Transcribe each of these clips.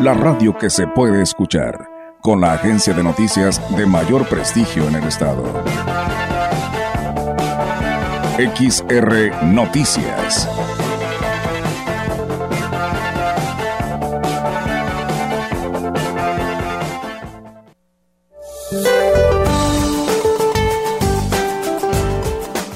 la radio que se puede escuchar, con la agencia de noticias de mayor prestigio en el estado. XR Noticias.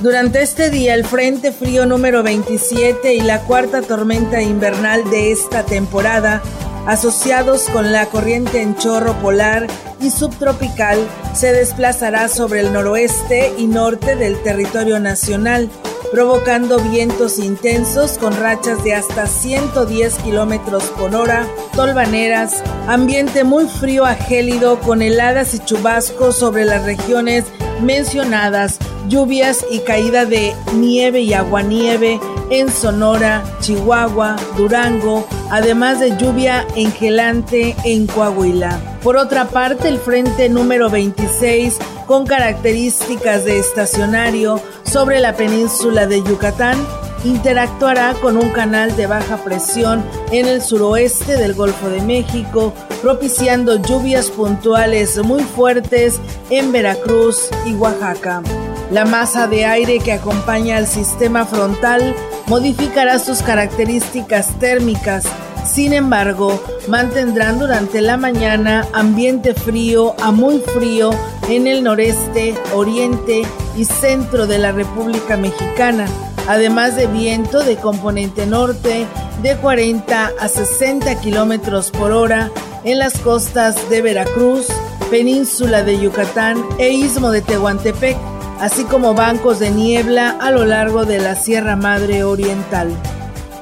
Durante este día, el Frente Frío número 27 y la cuarta tormenta invernal de esta temporada, asociados con la corriente en chorro polar y subtropical, se desplazará sobre el noroeste y norte del territorio nacional, provocando vientos intensos con rachas de hasta 110 kilómetros por hora, tolvaneras, ambiente muy frío a gélido con heladas y chubascos sobre las regiones mencionadas lluvias y caída de nieve y aguanieve en Sonora, Chihuahua, Durango, además de lluvia engelante en Coahuila. Por otra parte, el frente número 26, con características de estacionario sobre la península de Yucatán, interactuará con un canal de baja presión en el suroeste del Golfo de México, propiciando lluvias puntuales muy fuertes en Veracruz y Oaxaca. La masa de aire que acompaña al sistema frontal modificará sus características térmicas. Sin embargo, mantendrán durante la mañana ambiente frío a muy frío en el noreste, oriente y centro de la República Mexicana, además de viento de componente norte de 40 a 60 kilómetros por hora en las costas de Veracruz, península de Yucatán e istmo de Tehuantepec así como bancos de niebla a lo largo de la Sierra Madre Oriental.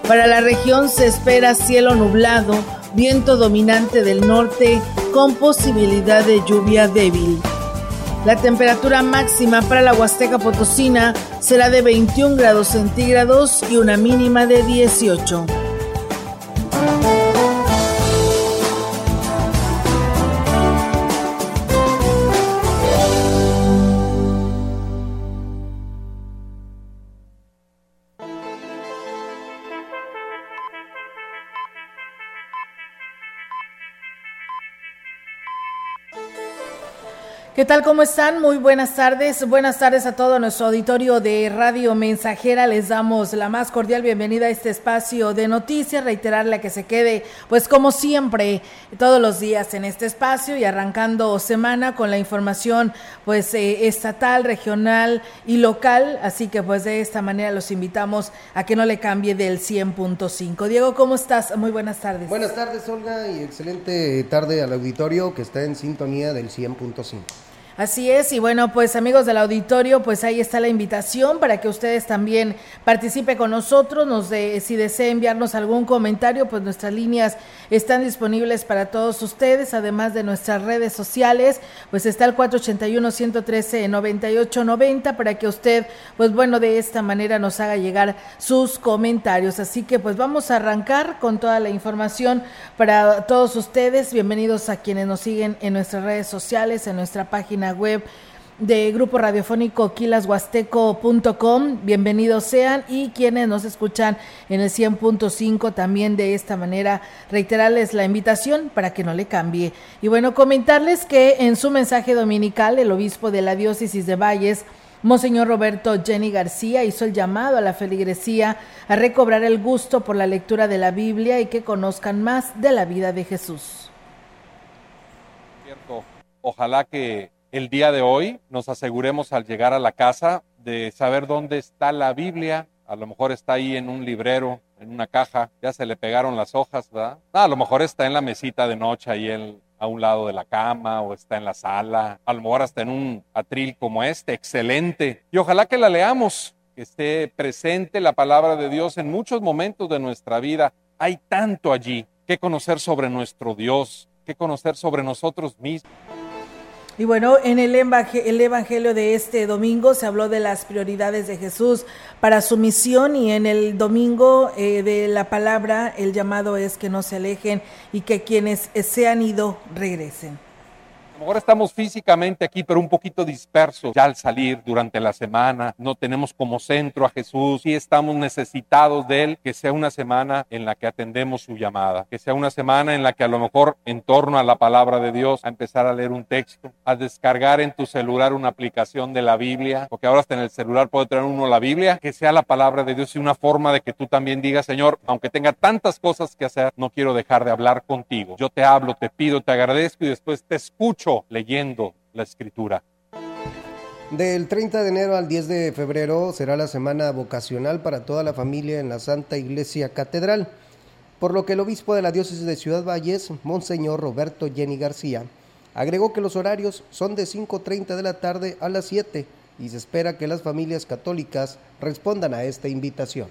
Para la región se espera cielo nublado, viento dominante del norte con posibilidad de lluvia débil. La temperatura máxima para la Huasteca Potosina será de 21 grados centígrados y una mínima de 18. ¿Qué tal? ¿Cómo están? Muy buenas tardes. Buenas tardes a todo nuestro auditorio de Radio Mensajera. Les damos la más cordial bienvenida a este espacio de noticias. Reiterarle que se quede, pues como siempre, todos los días en este espacio y arrancando semana con la información, pues eh, estatal, regional y local. Así que, pues de esta manera los invitamos a que no le cambie del 100.5. Diego, ¿cómo estás? Muy buenas tardes. Buenas tardes, Olga, y excelente tarde al auditorio que está en sintonía del 100.5. Así es, y bueno, pues amigos del auditorio, pues ahí está la invitación para que ustedes también participen con nosotros, nos de, si desea enviarnos algún comentario, pues nuestras líneas están disponibles para todos ustedes, además de nuestras redes sociales, pues está el 481-113-9890 para que usted, pues bueno, de esta manera nos haga llegar sus comentarios. Así que pues vamos a arrancar con toda la información para todos ustedes. Bienvenidos a quienes nos siguen en nuestras redes sociales, en nuestra página web de Grupo Radiofónico quilashuasteco.com. Bienvenidos sean y quienes nos escuchan en el 100.5 también de esta manera reiterarles la invitación para que no le cambie. Y bueno, comentarles que en su mensaje dominical el obispo de la diócesis de Valles Monseñor Roberto Jenny García hizo el llamado a la feligresía a recobrar el gusto por la lectura de la Biblia y que conozcan más de la vida de Jesús. Cierto. Ojalá que el día de hoy nos aseguremos al llegar a la casa de saber dónde está la Biblia. A lo mejor está ahí en un librero, en una caja, ya se le pegaron las hojas, ¿verdad? a lo mejor está en la mesita de noche ahí a un lado de la cama o está en la sala, a lo mejor hasta en un atril como este, excelente. Y ojalá que la leamos, que esté presente la palabra de Dios en muchos momentos de nuestra vida. Hay tanto allí que conocer sobre nuestro Dios, que conocer sobre nosotros mismos. Y bueno, en el, el, Evangelio de este domingo se habló de las prioridades de Jesús para su misión y en el domingo eh, de la palabra el llamado es que no se alejen y que quienes se han ido regresen. Mejor estamos físicamente aquí, pero un poquito dispersos ya al salir durante la semana. No tenemos como centro a Jesús y estamos necesitados de Él. Que sea una semana en la que atendemos su llamada. Que sea una semana en la que a lo mejor en torno a la palabra de Dios, a empezar a leer un texto, a descargar en tu celular una aplicación de la Biblia, porque ahora hasta en el celular puede tener uno la Biblia. Que sea la palabra de Dios y una forma de que tú también digas, Señor, aunque tenga tantas cosas que hacer, no quiero dejar de hablar contigo. Yo te hablo, te pido, te agradezco y después te escucho leyendo la escritura. Del 30 de enero al 10 de febrero será la semana vocacional para toda la familia en la Santa Iglesia Catedral, por lo que el obispo de la diócesis de Ciudad Valles, Monseñor Roberto Jenny García, agregó que los horarios son de 5.30 de la tarde a las 7 y se espera que las familias católicas respondan a esta invitación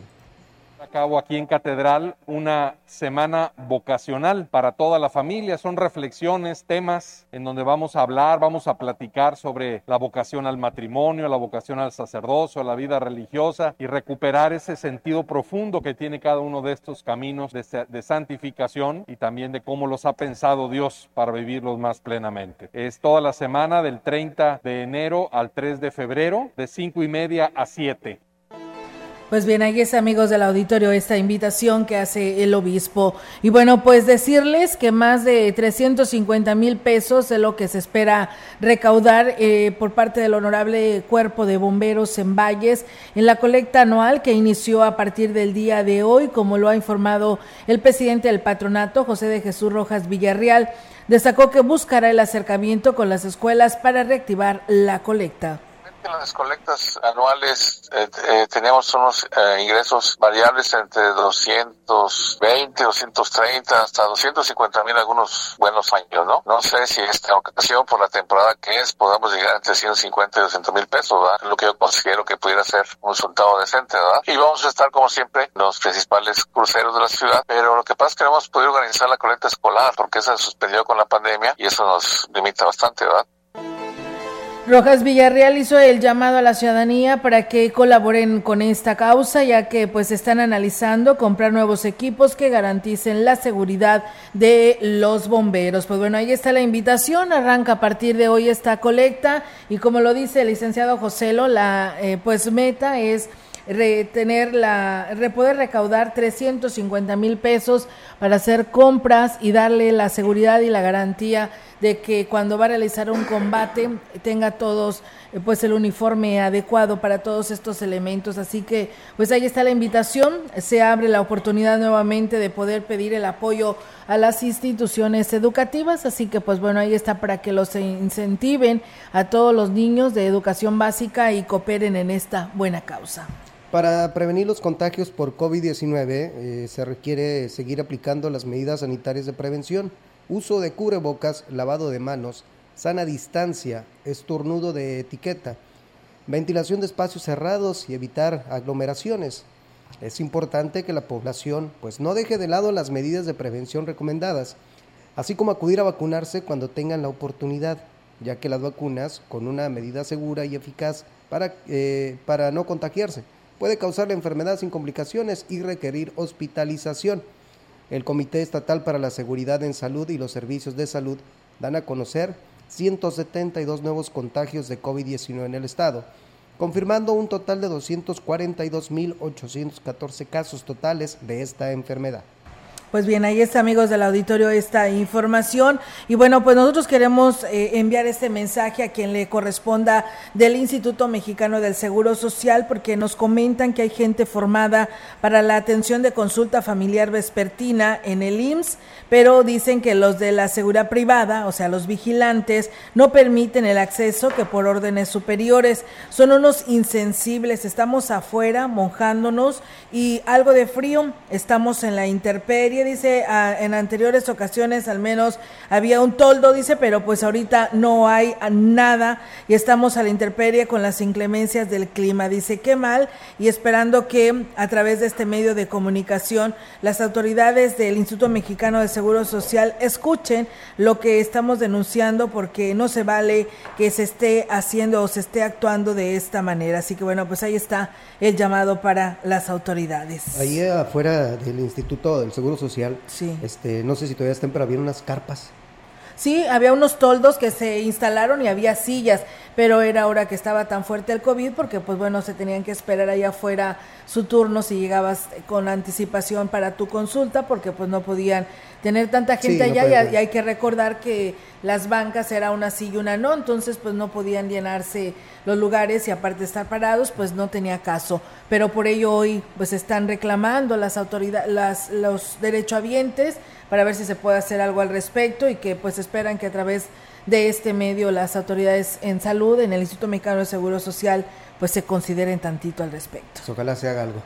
cabo aquí en Catedral una semana vocacional para toda la familia. Son reflexiones, temas en donde vamos a hablar, vamos a platicar sobre la vocación al matrimonio, la vocación al sacerdocio, a la vida religiosa y recuperar ese sentido profundo que tiene cada uno de estos caminos de, de santificación y también de cómo los ha pensado Dios para vivirlos más plenamente. Es toda la semana del 30 de enero al 3 de febrero, de 5 y media a 7. Pues bien, ahí es amigos del auditorio esta invitación que hace el obispo. Y bueno, pues decirles que más de 350 mil pesos es lo que se espera recaudar eh, por parte del honorable cuerpo de bomberos en Valles en la colecta anual que inició a partir del día de hoy, como lo ha informado el presidente del patronato, José de Jesús Rojas Villarreal. Destacó que buscará el acercamiento con las escuelas para reactivar la colecta en las colectas anuales eh, eh, tenemos unos eh, ingresos variables entre 220, 230 hasta 250 mil algunos buenos años, ¿no? No sé si esta ocasión, por la temporada que es, podamos llegar entre 150 y 200 mil pesos, ¿verdad? Lo que yo considero que pudiera ser un resultado decente, ¿verdad? Y vamos a estar, como siempre, los principales cruceros de la ciudad, pero lo que pasa es que no hemos podido organizar la colecta escolar porque se suspendió con la pandemia y eso nos limita bastante, ¿verdad? Rojas Villarreal hizo el llamado a la ciudadanía para que colaboren con esta causa, ya que pues están analizando comprar nuevos equipos que garanticen la seguridad de los bomberos. Pues bueno, ahí está la invitación, arranca a partir de hoy esta colecta y como lo dice el licenciado Joselo, la eh, pues meta es retener la, poder recaudar 350 mil pesos para hacer compras y darle la seguridad y la garantía de que cuando va a realizar un combate tenga todos eh, pues el uniforme adecuado para todos estos elementos. Así que pues ahí está la invitación, se abre la oportunidad nuevamente de poder pedir el apoyo a las instituciones educativas, así que pues bueno, ahí está para que los incentiven a todos los niños de educación básica y cooperen en esta buena causa. Para prevenir los contagios por COVID-19 eh, se requiere seguir aplicando las medidas sanitarias de prevención, uso de cubrebocas, lavado de manos, sana distancia, estornudo de etiqueta, ventilación de espacios cerrados y evitar aglomeraciones. Es importante que la población pues no deje de lado las medidas de prevención recomendadas, así como acudir a vacunarse cuando tengan la oportunidad, ya que las vacunas, con una medida segura y eficaz para, eh, para no contagiarse, puede causar la enfermedad sin complicaciones y requerir hospitalización. El Comité Estatal para la Seguridad en Salud y los Servicios de Salud dan a conocer 172 nuevos contagios de COVID-19 en el estado, confirmando un total de 242.814 casos totales de esta enfermedad. Pues bien, ahí está, amigos del auditorio, esta información. Y bueno, pues nosotros queremos eh, enviar este mensaje a quien le corresponda del Instituto Mexicano del Seguro Social, porque nos comentan que hay gente formada para la atención de consulta familiar vespertina en el IMSS, pero dicen que los de la seguridad privada, o sea, los vigilantes, no permiten el acceso que por órdenes superiores son unos insensibles. Estamos afuera, mojándonos y algo de frío, estamos en la interperie dice, en anteriores ocasiones al menos había un toldo, dice, pero pues ahorita no hay nada y estamos a la intemperie con las inclemencias del clima. Dice, qué mal y esperando que a través de este medio de comunicación las autoridades del Instituto Mexicano de Seguro Social escuchen lo que estamos denunciando porque no se vale que se esté haciendo o se esté actuando de esta manera. Así que bueno, pues ahí está el llamado para las autoridades. Ahí afuera del Instituto del Seguro Social, sí. este, no sé si todavía están, pero había unas carpas. Sí, había unos toldos que se instalaron y había sillas, pero era hora que estaba tan fuerte el COVID porque pues bueno, se tenían que esperar allá afuera su turno si llegabas con anticipación para tu consulta porque pues no podían tener tanta gente allá y, hay que recordar que las bancas era una sí y una no, entonces pues no podían llenarse los lugares y aparte de estar parados pues no tenía caso, pero por ello hoy pues están reclamando las autoridades, las, los derechohabientes para ver si se puede hacer algo al respecto y que pues esperan que a través de este medio las autoridades en salud, en el Instituto Mexicano de Seguro Social, pues se consideren tantito al respecto. Pues ojalá se haga algo.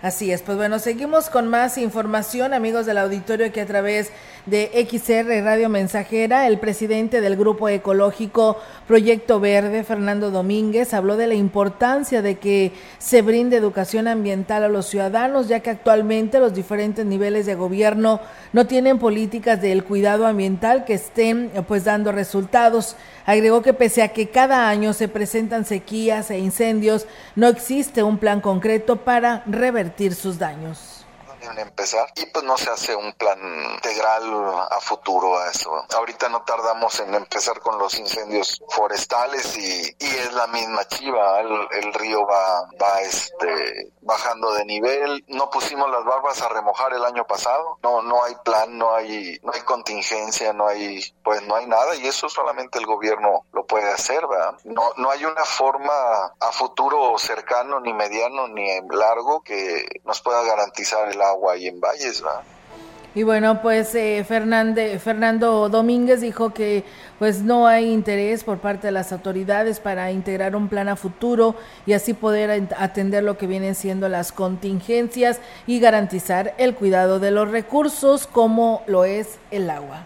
Así es, pues bueno, seguimos con más información, amigos del auditorio, que a través de XR Radio Mensajera, el presidente del Grupo Ecológico Proyecto Verde, Fernando Domínguez, habló de la importancia de que se brinde educación ambiental a los ciudadanos, ya que actualmente los diferentes niveles de gobierno no tienen políticas del cuidado ambiental que estén pues dando resultados. Agregó que pese a que cada año se presentan sequías e incendios, no existe un plan concreto para revertir sus daños empezar. Y pues no se hace un plan integral a futuro a eso. Ahorita no tardamos en empezar con los incendios forestales y, y es la misma chiva, el, río va, va este, bajando de nivel, no pusimos las barbas a remojar el año pasado, no, no hay plan, no hay, no hay contingencia, no hay, pues no hay nada. Y eso solamente el gobierno lo puede hacer, ¿verdad? No, no hay una forma a futuro cercano, ni mediano, ni largo que nos pueda garantizar el agua y. Y bueno, pues eh, Fernando Domínguez dijo que pues no hay interés por parte de las autoridades para integrar un plan a futuro y así poder atender lo que vienen siendo las contingencias y garantizar el cuidado de los recursos como lo es el agua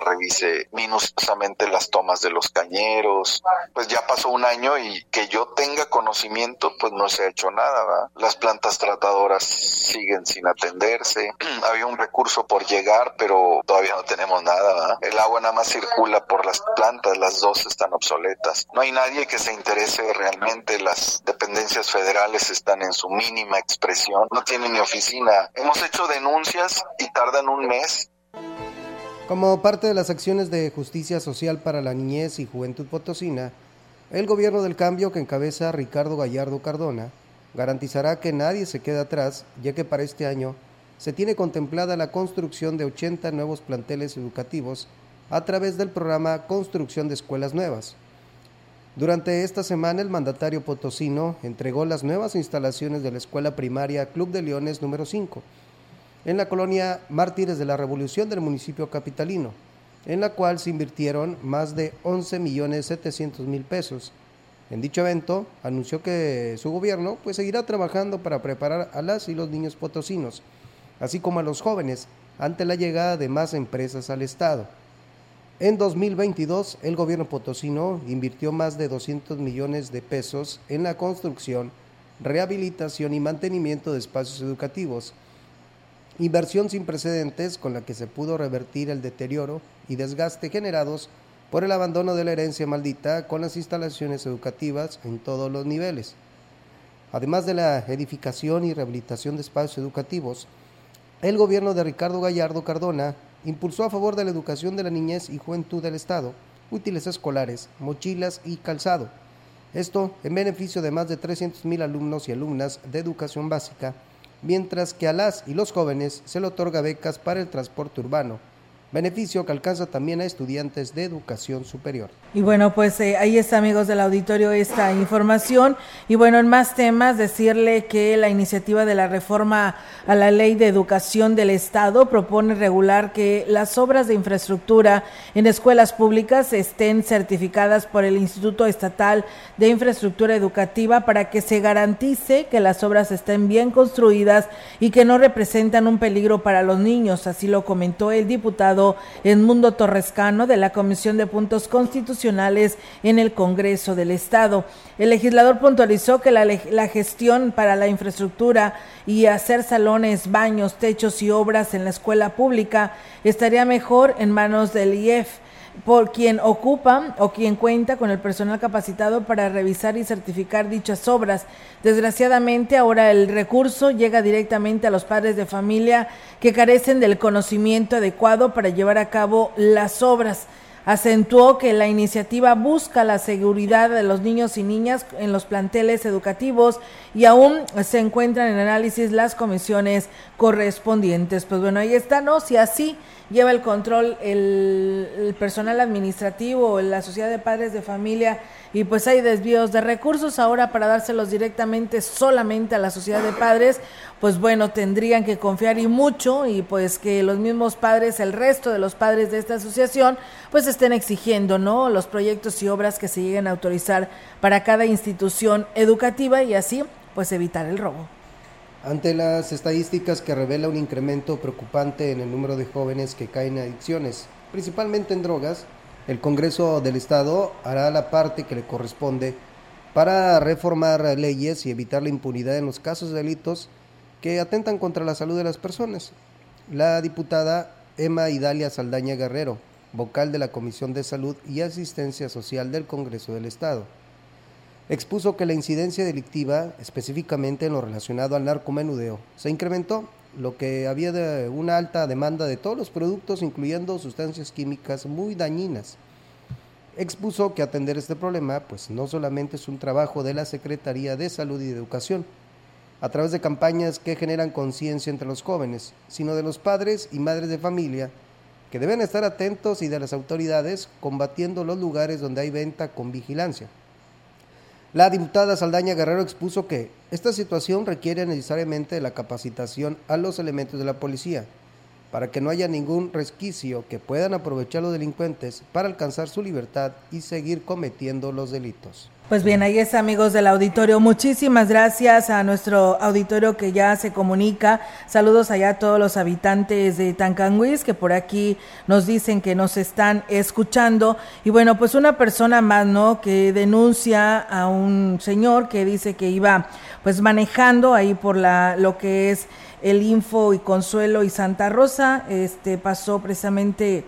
revise minuciosamente las tomas de los cañeros. Pues ya pasó un año y que yo tenga conocimiento, pues no se ha hecho nada. Las plantas tratadoras siguen sin atenderse. Había un recurso por llegar, pero todavía no tenemos nada. El agua nada más circula por las plantas, las dos están obsoletas. No hay nadie que se interese realmente. Las dependencias federales están en su mínima expresión. No tienen ni oficina. Hemos hecho denuncias y tardan un mes como parte de las acciones de justicia social para la niñez y juventud potosina, el gobierno del cambio que encabeza Ricardo Gallardo Cardona garantizará que nadie se quede atrás, ya que para este año se tiene contemplada la construcción de 80 nuevos planteles educativos a través del programa Construcción de Escuelas Nuevas. Durante esta semana el mandatario potosino entregó las nuevas instalaciones de la escuela primaria Club de Leones número 5, en la colonia Mártires de la Revolución del municipio capitalino, en la cual se invirtieron más de 11 millones 700 mil pesos. En dicho evento anunció que su gobierno pues, seguirá trabajando para preparar a las y los niños potosinos, así como a los jóvenes, ante la llegada de más empresas al Estado. En 2022, el gobierno potosino invirtió más de 200 millones de pesos en la construcción, rehabilitación y mantenimiento de espacios educativos, inversión sin precedentes con la que se pudo revertir el deterioro y desgaste generados por el abandono de la herencia maldita con las instalaciones educativas en todos los niveles. Además de la edificación y rehabilitación de espacios educativos, el gobierno de Ricardo Gallardo Cardona impulsó a favor de la educación de la niñez y juventud del Estado útiles escolares, mochilas y calzado. Esto en beneficio de más de 300.000 alumnos y alumnas de educación básica mientras que a las y los jóvenes se le otorga becas para el transporte urbano, beneficio que alcanza también a estudiantes de educación superior. Y bueno, pues eh, ahí está, amigos del auditorio, esta información. Y bueno, en más temas, decirle que la iniciativa de la reforma a la ley de educación del Estado propone regular que las obras de infraestructura en escuelas públicas estén certificadas por el Instituto Estatal de Infraestructura Educativa para que se garantice que las obras estén bien construidas y que no representan un peligro para los niños. Así lo comentó el diputado en Mundo Torrescano de la Comisión de Puntos Constitucionales en el Congreso del Estado. El legislador puntualizó que la, la gestión para la infraestructura y hacer salones, baños, techos y obras en la escuela pública estaría mejor en manos del IEF por quien ocupa o quien cuenta con el personal capacitado para revisar y certificar dichas obras. Desgraciadamente, ahora el recurso llega directamente a los padres de familia que carecen del conocimiento adecuado para llevar a cabo las obras. Acentuó que la iniciativa busca la seguridad de los niños y niñas en los planteles educativos y aún se encuentran en análisis las comisiones correspondientes. Pues bueno, ahí está, ¿no? Si así lleva el control el, personal administrativo, la sociedad de padres de familia y pues hay desvíos de recursos ahora para dárselos directamente solamente a la sociedad de padres, pues bueno, tendrían que confiar y mucho y pues que los mismos padres, el resto de los padres de esta asociación, pues estén exigiendo, ¿no? Los proyectos y obras que se lleguen a autorizar para cada institución educativa y así pues evitar el robo. Ante las estadísticas que revela un incremento preocupante en el número de jóvenes que caen en adicciones, principalmente en drogas, el Congreso del Estado hará la parte que le corresponde para reformar leyes y evitar la impunidad en los casos de delitos que atentan contra la salud de las personas. La diputada Emma Idalia Saldaña Guerrero, vocal de la Comisión de Salud y Asistencia Social del Congreso del Estado, expuso que la incidencia delictiva, específicamente en lo relacionado al narcomenudeo, se incrementó, lo que había de una alta demanda de todos los productos, incluyendo sustancias químicas muy dañinas. Expuso que atender este problema, pues no solamente es un trabajo de la Secretaría de Salud y Educación, a través de campañas que generan conciencia entre los jóvenes, sino de los padres y madres de familia, que deben estar atentos y de las autoridades combatiendo los lugares donde hay venta con vigilancia. La diputada Saldaña Guerrero expuso que esta situación requiere necesariamente la capacitación a los elementos de la policía para que no haya ningún resquicio que puedan aprovechar los delincuentes para alcanzar su libertad y seguir cometiendo los delitos. Pues bien, ahí es amigos del auditorio. Muchísimas gracias a nuestro auditorio que ya se comunica. Saludos allá a todos los habitantes de Tancanguis que por aquí nos dicen que nos están escuchando. Y bueno, pues una persona más, ¿no? Que denuncia a un señor que dice que iba pues manejando ahí por la lo que es el Info y Consuelo y Santa Rosa. Este pasó precisamente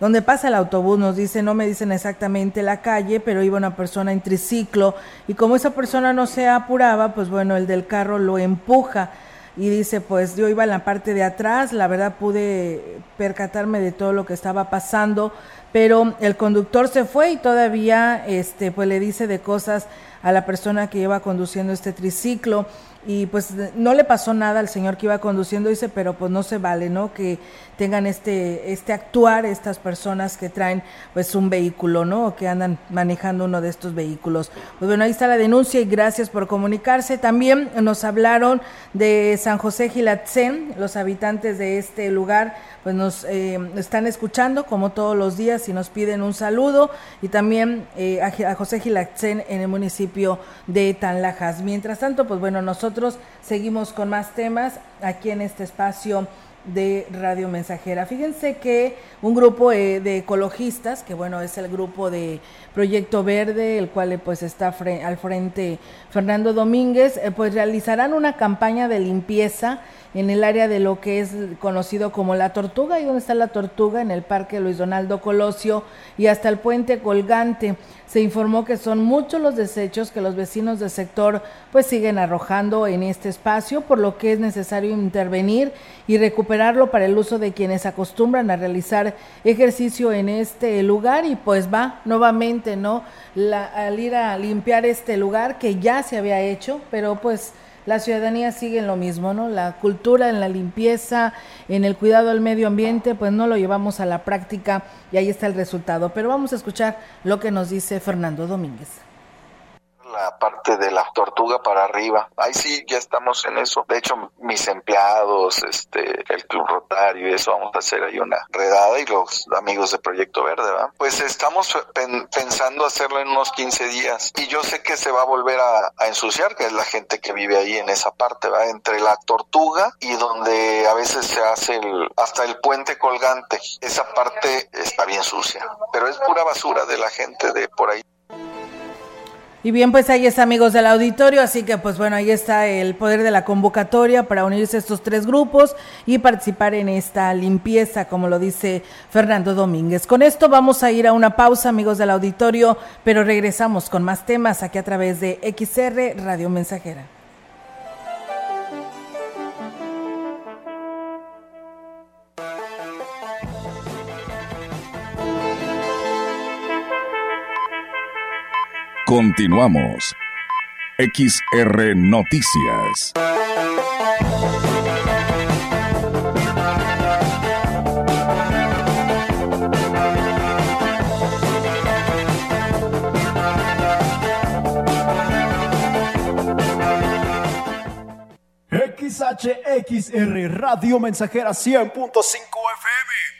donde pasa el autobús, nos dice, no me dicen exactamente la calle, pero iba una persona en triciclo y como esa persona no se apuraba, pues bueno, el del carro lo empuja y dice, pues yo iba en la parte de atrás, la verdad pude percatarme de todo lo que estaba pasando, pero el conductor se fue y todavía este pues le dice de cosas a la persona que iba conduciendo este triciclo y pues no le pasó nada al señor que iba conduciendo, dice, pero pues no se vale, ¿no? Que tengan este, este actuar estas personas que traen pues un vehículo, ¿no? O que andan manejando uno de estos vehículos. Pues bueno, ahí está la denuncia y gracias por comunicarse. También nos hablaron de San José Gilatzen, los habitantes de este lugar, pues nos eh, están escuchando como todos los días y nos piden un saludo y también eh, a, José Gilatzen en el municipio de Tanlajas. Mientras tanto, pues bueno, nosotros seguimos con más temas aquí en este espacio de Radio Mensajera. Fíjense que un grupo eh, de ecologistas, que bueno, es el grupo de Proyecto Verde, el cual eh, pues está al frente Fernando Domínguez, eh, pues realizarán una campaña de limpieza en el área de lo que es conocido como La Tortuga, y donde está La Tortuga, en el Parque Luis Donaldo Colosio y hasta el Puente Colgante. Se informó que son muchos los desechos que los vecinos del sector pues siguen arrojando en este espacio, por lo que es necesario intervenir y recuperarlo para el uso de quienes acostumbran a realizar ejercicio en este lugar y pues va nuevamente, ¿no? al ir a limpiar este lugar que ya se había hecho, pero pues la ciudadanía sigue en lo mismo, ¿no? La cultura en la limpieza, en el cuidado del medio ambiente, pues no lo llevamos a la práctica y ahí está el resultado. Pero vamos a escuchar lo que nos dice Fernando Domínguez la parte de la tortuga para arriba. Ahí sí, ya estamos en eso. De hecho, mis empleados, este, el Club Rotario y eso, vamos a hacer ahí una redada y los amigos de Proyecto Verde, ¿verdad? Pues estamos pensando hacerlo en unos 15 días y yo sé que se va a volver a, ensuciar, que es la gente que vive ahí en esa parte, ¿verdad? Entre la tortuga y donde a veces se hace el, hasta el puente colgante. Esa parte está bien sucia, pero es pura basura de la gente de por ahí. Y bien, pues ahí está, amigos del auditorio, así que pues bueno, ahí está el poder de la convocatoria para unirse a estos tres grupos y participar en esta limpieza, como lo dice Fernando Domínguez. Con esto vamos a ir a una pausa, amigos del auditorio, pero regresamos con más temas aquí a través de XR Radio Mensajera. Continuamos. XR Noticias. XHXR Radio Mensajera 100.5 FM.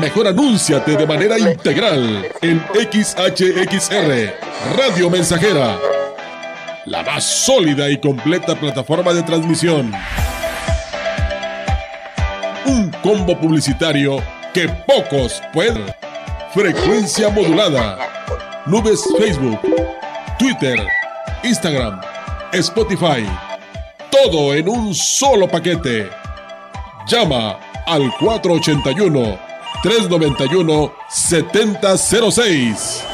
Mejor anúnciate de manera integral en XHXR, Radio Mensajera, la más sólida y completa plataforma de transmisión. Un combo publicitario que pocos pueden. Frecuencia modulada. Nubes Facebook, Twitter, Instagram, Spotify. Todo en un solo paquete. Llama al 481 391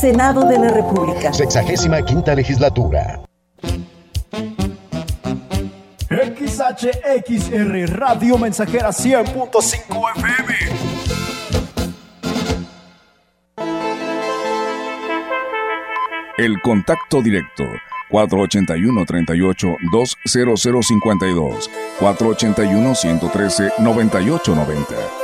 Senado de la República. Sexagésima quinta legislatura. XHXR Radio Mensajera 100.5 FM. El contacto directo 481-38-20052, 481-113-9890.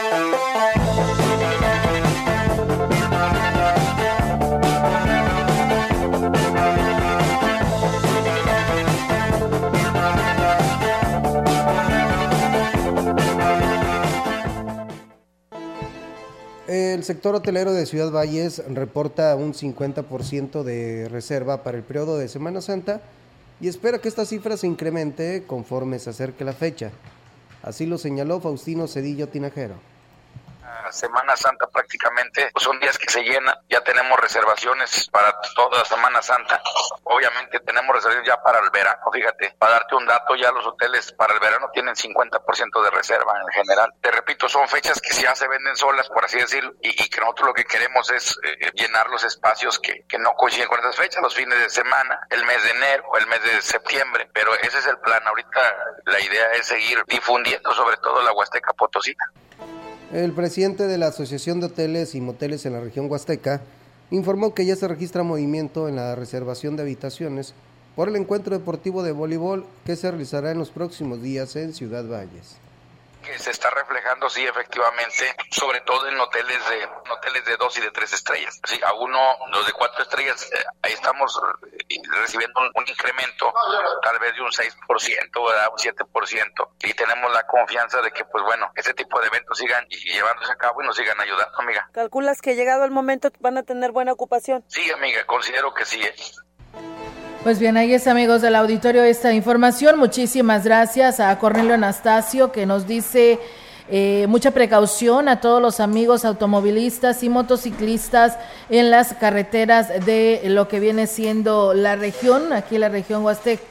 El sector hotelero de Ciudad Valles reporta un 50% de reserva para el periodo de Semana Santa y espera que esta cifra se incremente conforme se acerque la fecha. Así lo señaló Faustino Cedillo Tinajero. Semana Santa prácticamente pues, son días que se llenan, ya tenemos reservaciones para toda la Semana Santa, obviamente tenemos reservaciones ya para el verano, fíjate, para darte un dato, ya los hoteles para el verano tienen 50% de reserva en general. Te repito, son fechas que ya se venden solas, por así decirlo, y, que nosotros lo que queremos es eh, llenar los espacios que, que no coinciden con esas fechas, los fines de semana, el mes de enero, el mes de septiembre, pero ese es el plan. Ahorita la idea es seguir difundiendo sobre todo la Huasteca Potosina. El presidente de la Asociación de Hoteles y Moteles en la región Huasteca informó que ya se registra movimiento en la reservación de habitaciones por el encuentro deportivo de voleibol que se realizará en los próximos días en Ciudad Valles que se está reflejando, sí, efectivamente, sobre todo en hoteles de hoteles de dos y de tres estrellas. Sí, a uno, los de cuatro estrellas, eh, ahí estamos eh, recibiendo un, incremento tal vez de un 6%, ¿verdad? un 7%, y tenemos la confianza de que, pues bueno, ese tipo de eventos sigan llevándose a cabo y nos sigan ayudando, amiga. ¿Calculas que llegado el momento van a tener buena ocupación? Sí, amiga, considero que sí. ¿eh? Pues bien, ahí es amigos del auditorio esta información. Muchísimas gracias a Cornelio Anastasio que nos dice eh, mucha precaución a todos los amigos automovilistas y motociclistas en las carreteras de lo que viene siendo la región, aquí la región Huasteca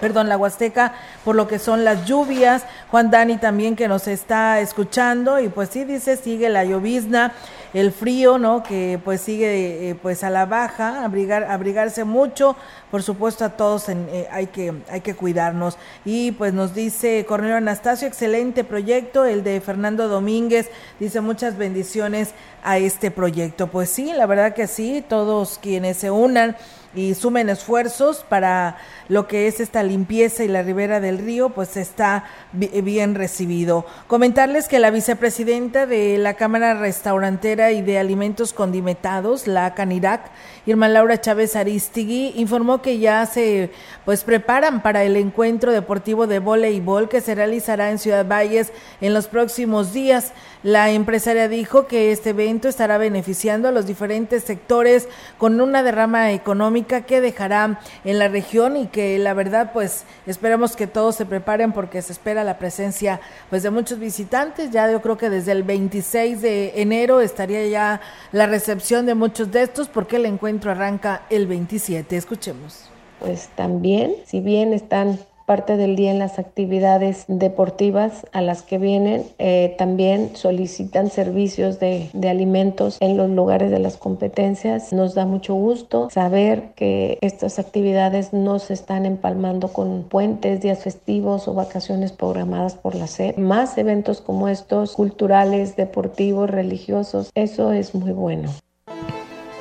perdón, la Huasteca, por lo que son las lluvias. Juan Dani también que nos está escuchando y pues sí dice, sigue la llovizna el frío, ¿no? Que pues sigue eh, pues a la baja, abrigar, abrigarse mucho, por supuesto a todos eh, hay, que, hay que cuidarnos. Y pues nos dice Cornelio Anastasio, excelente proyecto, el de Fernando Domínguez, dice muchas bendiciones a este proyecto. Pues sí, la verdad que sí, todos quienes se unan y sumen esfuerzos para lo que es esta limpieza y la ribera del río, pues está bien recibido. Comentarles que la vicepresidenta de la Cámara Restaurantera y de Alimentos Condimentados, la CANIRAC, Irma Laura Chávez Aristigui, informó que ya se pues preparan para el encuentro deportivo de voleibol que se realizará en Ciudad Valles en los próximos días. La empresaria dijo que este evento estará beneficiando a los diferentes sectores con una derrama económica que dejará en la región y que la verdad pues esperamos que todos se preparen porque se espera la presencia pues de muchos visitantes. Ya yo creo que desde el 26 de enero estaría ya la recepción de muchos de estos porque el encuentro arranca el 27. Escuchemos. Pues también, si bien están parte del día en las actividades deportivas a las que vienen. Eh, también solicitan servicios de, de, alimentos en los lugares de las competencias. Nos da mucho gusto saber que estas actividades no se están empalmando con puentes, días festivos o vacaciones programadas por la SED. Más eventos como estos, culturales, deportivos, religiosos, eso es muy bueno.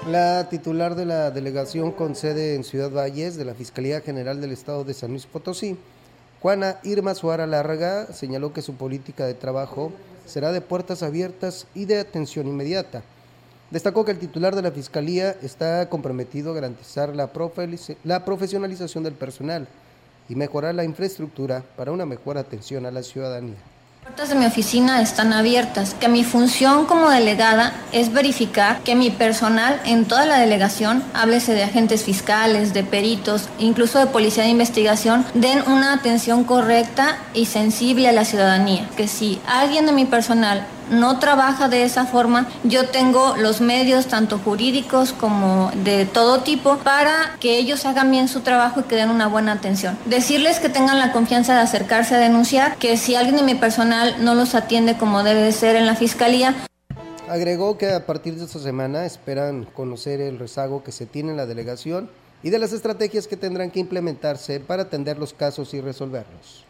La titular de la delegación con sede en Ciudad Valles de la Fiscalía General del Estado de San Luis Potosí, Juana Irma Suara Larga, señaló que su política de trabajo será de puertas abiertas y de atención inmediata. Destacó que el titular de la Fiscalía está comprometido a garantizar la, la profesionalización del personal y mejorar la infraestructura para una mejor atención a la ciudadanía. Puertas de mi oficina están abiertas, que mi función como delegada es verificar que mi personal en toda la delegación, háblese de agentes fiscales, de peritos, incluso de policía de investigación, den una atención correcta y sensible a la ciudadanía. Que si alguien de mi personal no trabaja de esa forma, yo tengo los medios, tanto jurídicos como de todo tipo, para que ellos hagan bien su trabajo y que den una buena atención. Decirles que tengan la confianza de acercarse a denunciar, que si alguien de mi personal no los atiende como debe de ser en la fiscalía, Agregó que a partir de esta semana esperan conocer el rezago que se tiene en la delegación y de las estrategias que tendrán que implementarse para atender los casos y resolverlos.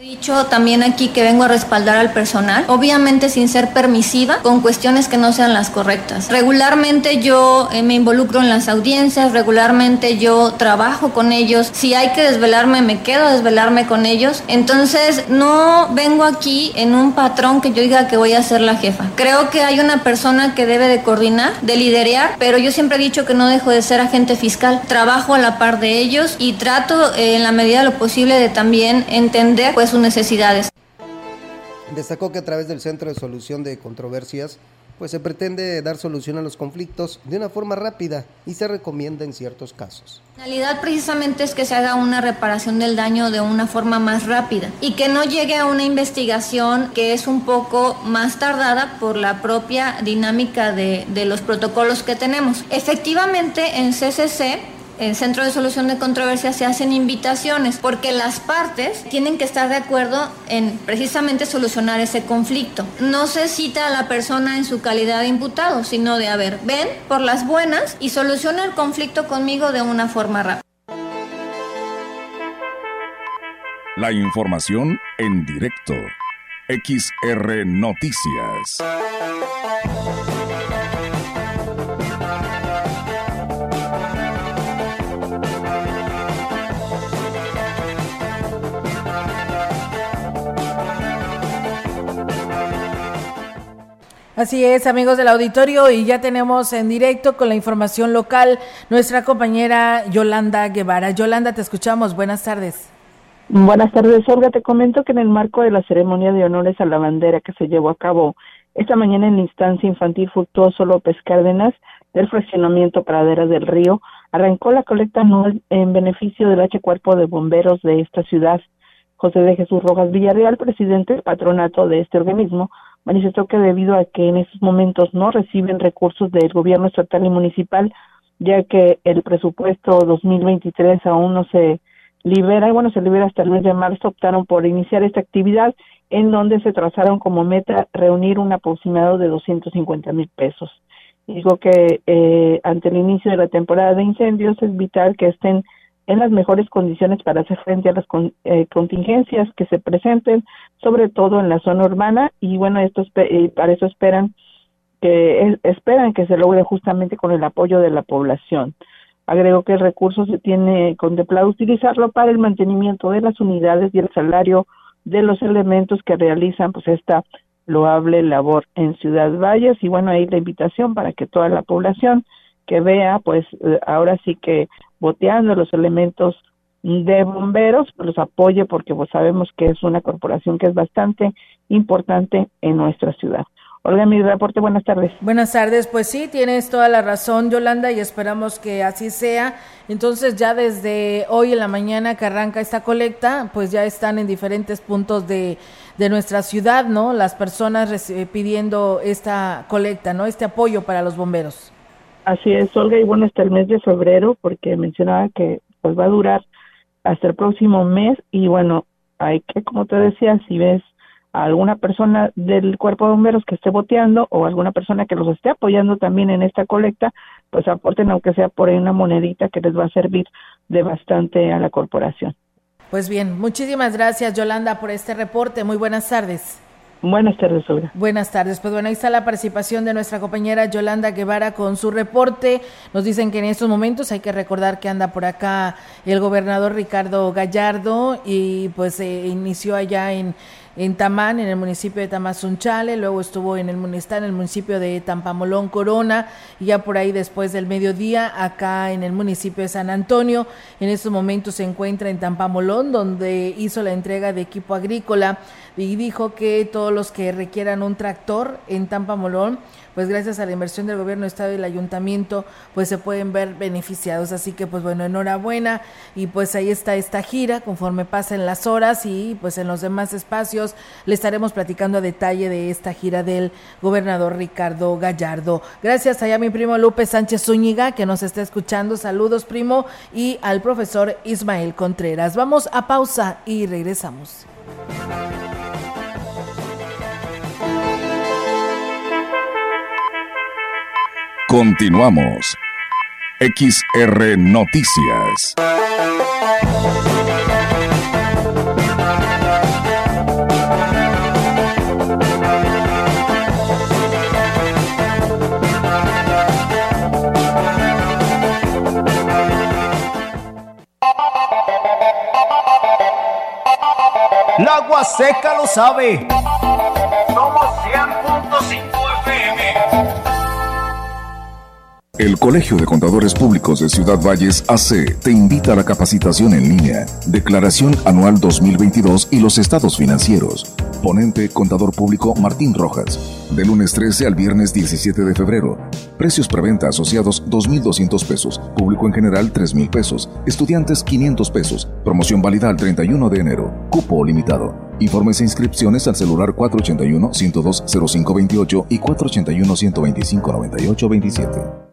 He dicho también aquí que vengo a respaldar al personal, obviamente sin ser permisiva con cuestiones que no sean las correctas. Regularmente yo eh, me involucro en las audiencias, regularmente yo trabajo con ellos, si hay que desvelarme me quedo a desvelarme con ellos, entonces no vengo aquí en un patrón que yo diga que voy a ser la jefa. Creo que hay una persona que debe de coordinar, de liderear, pero yo siempre he dicho que no dejo de ser agente fiscal, trabajo a la par de ellos y trato eh, en la medida de lo posible de también entender pues sus necesidades. Destacó que a través del Centro de Solución de Controversias, pues se pretende dar solución a los conflictos de una forma rápida y se recomienda en ciertos casos. La finalidad precisamente es que se haga una reparación del daño de una forma más rápida y que no llegue a una investigación que es un poco más tardada por la propia dinámica de, de los protocolos que tenemos. Efectivamente, en CCC en Centro de Solución de Controversias se hacen invitaciones porque las partes tienen que estar de acuerdo en precisamente solucionar ese conflicto. No se cita a la persona en su calidad de imputado, sino de, a ver, ven por las buenas y soluciona el conflicto conmigo de una forma rápida. La información en directo. XR Noticias. Así es, amigos del auditorio, y ya tenemos en directo con la información local nuestra compañera Yolanda Guevara. Yolanda, te escuchamos. Buenas tardes. Buenas tardes, Olga. Te comento que en el marco de la ceremonia de honores a la bandera que se llevó a cabo esta mañana en la instancia infantil Fructuoso López Cárdenas del fraccionamiento Praderas del Río, arrancó la colecta anual en beneficio del H Cuerpo de Bomberos de esta ciudad. José de Jesús Rojas Villarreal, presidente del patronato de este organismo, manifestó que debido a que en estos momentos no reciben recursos del gobierno estatal y municipal, ya que el presupuesto 2023 aún no se libera, y bueno, se libera hasta el mes de marzo, optaron por iniciar esta actividad en donde se trazaron como meta reunir un aproximado de 250 mil pesos. Digo que eh, ante el inicio de la temporada de incendios es vital que estén en las mejores condiciones para hacer frente a las eh, contingencias que se presenten, sobre todo en la zona urbana, y bueno, esto eh, para eso esperan que esperan que se logre justamente con el apoyo de la población. Agrego que el recurso se tiene contemplado utilizarlo para el mantenimiento de las unidades y el salario de los elementos que realizan pues esta loable labor en Ciudad Valles y bueno ahí la invitación para que toda la población que vea pues eh, ahora sí que boteando los elementos de bomberos pues, los apoye porque pues sabemos que es una corporación que es bastante importante en nuestra ciudad. Hola, mi reporte, buenas tardes. Buenas tardes, pues sí, tienes toda la razón, Yolanda, y esperamos que así sea. Entonces, ya desde hoy en la mañana que arranca esta colecta, pues ya están en diferentes puntos de, de nuestra ciudad, ¿no? Las personas pidiendo esta colecta, ¿no? Este apoyo para los bomberos. Así es, Olga, y bueno, hasta el mes de febrero, porque mencionaba que pues va a durar hasta el próximo mes, y bueno, hay que, como te decía, si ves a alguna persona del cuerpo de bomberos que esté boteando o alguna persona que los esté apoyando también en esta colecta, pues aporten aunque sea por ahí una monedita que les va a servir de bastante a la corporación. Pues bien, muchísimas gracias Yolanda por este reporte. Muy buenas tardes. Buenas tardes, Olga. Buenas tardes. Pues bueno, ahí está la participación de nuestra compañera Yolanda Guevara con su reporte. Nos dicen que en estos momentos hay que recordar que anda por acá el gobernador Ricardo Gallardo y pues se inició allá en en Tamán, en el municipio de Tamazunchale, luego estuvo en el, en el municipio de Tampamolón, Corona, y ya por ahí después del mediodía, acá en el municipio de San Antonio. En estos momentos se encuentra en Tampamolón, donde hizo la entrega de equipo agrícola y dijo que todos los que requieran un tractor en Tampamolón, pues gracias a la inversión del gobierno, estado y el ayuntamiento, pues se pueden ver beneficiados. Así que pues bueno, enhorabuena y pues ahí está esta gira conforme pasen las horas y pues en los demás espacios le estaremos platicando a detalle de esta gira del gobernador Ricardo Gallardo. Gracias allá a mi primo Lupe Sánchez Zúñiga que nos está escuchando. Saludos primo y al profesor Ismael Contreras. Vamos a pausa y regresamos. Continuamos. XR Noticias. La agua seca lo sabe. El Colegio de Contadores Públicos de Ciudad Valles AC te invita a la capacitación en línea, Declaración Anual 2022 y los estados financieros. Ponente Contador Público Martín Rojas. De lunes 13 al viernes 17 de febrero. Precios preventa asociados 2.200 pesos. Público en general 3.000 pesos. Estudiantes 500 pesos. Promoción válida al 31 de enero. Cupo limitado. Informes e inscripciones al celular 481-102-0528 y 481-125-9827.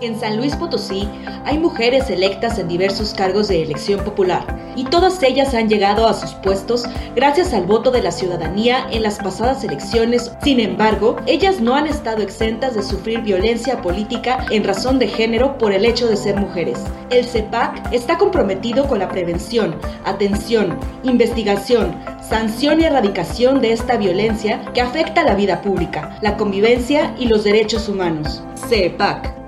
En San Luis Potosí hay mujeres electas en diversos cargos de elección popular y todas ellas han llegado a sus puestos gracias al voto de la ciudadanía en las pasadas elecciones. Sin embargo, ellas no han estado exentas de sufrir violencia política en razón de género por el hecho de ser mujeres. El CEPAC está comprometido con la prevención, atención, investigación, sanción y erradicación de esta violencia que afecta la vida pública, la convivencia y los derechos humanos. CEPAC.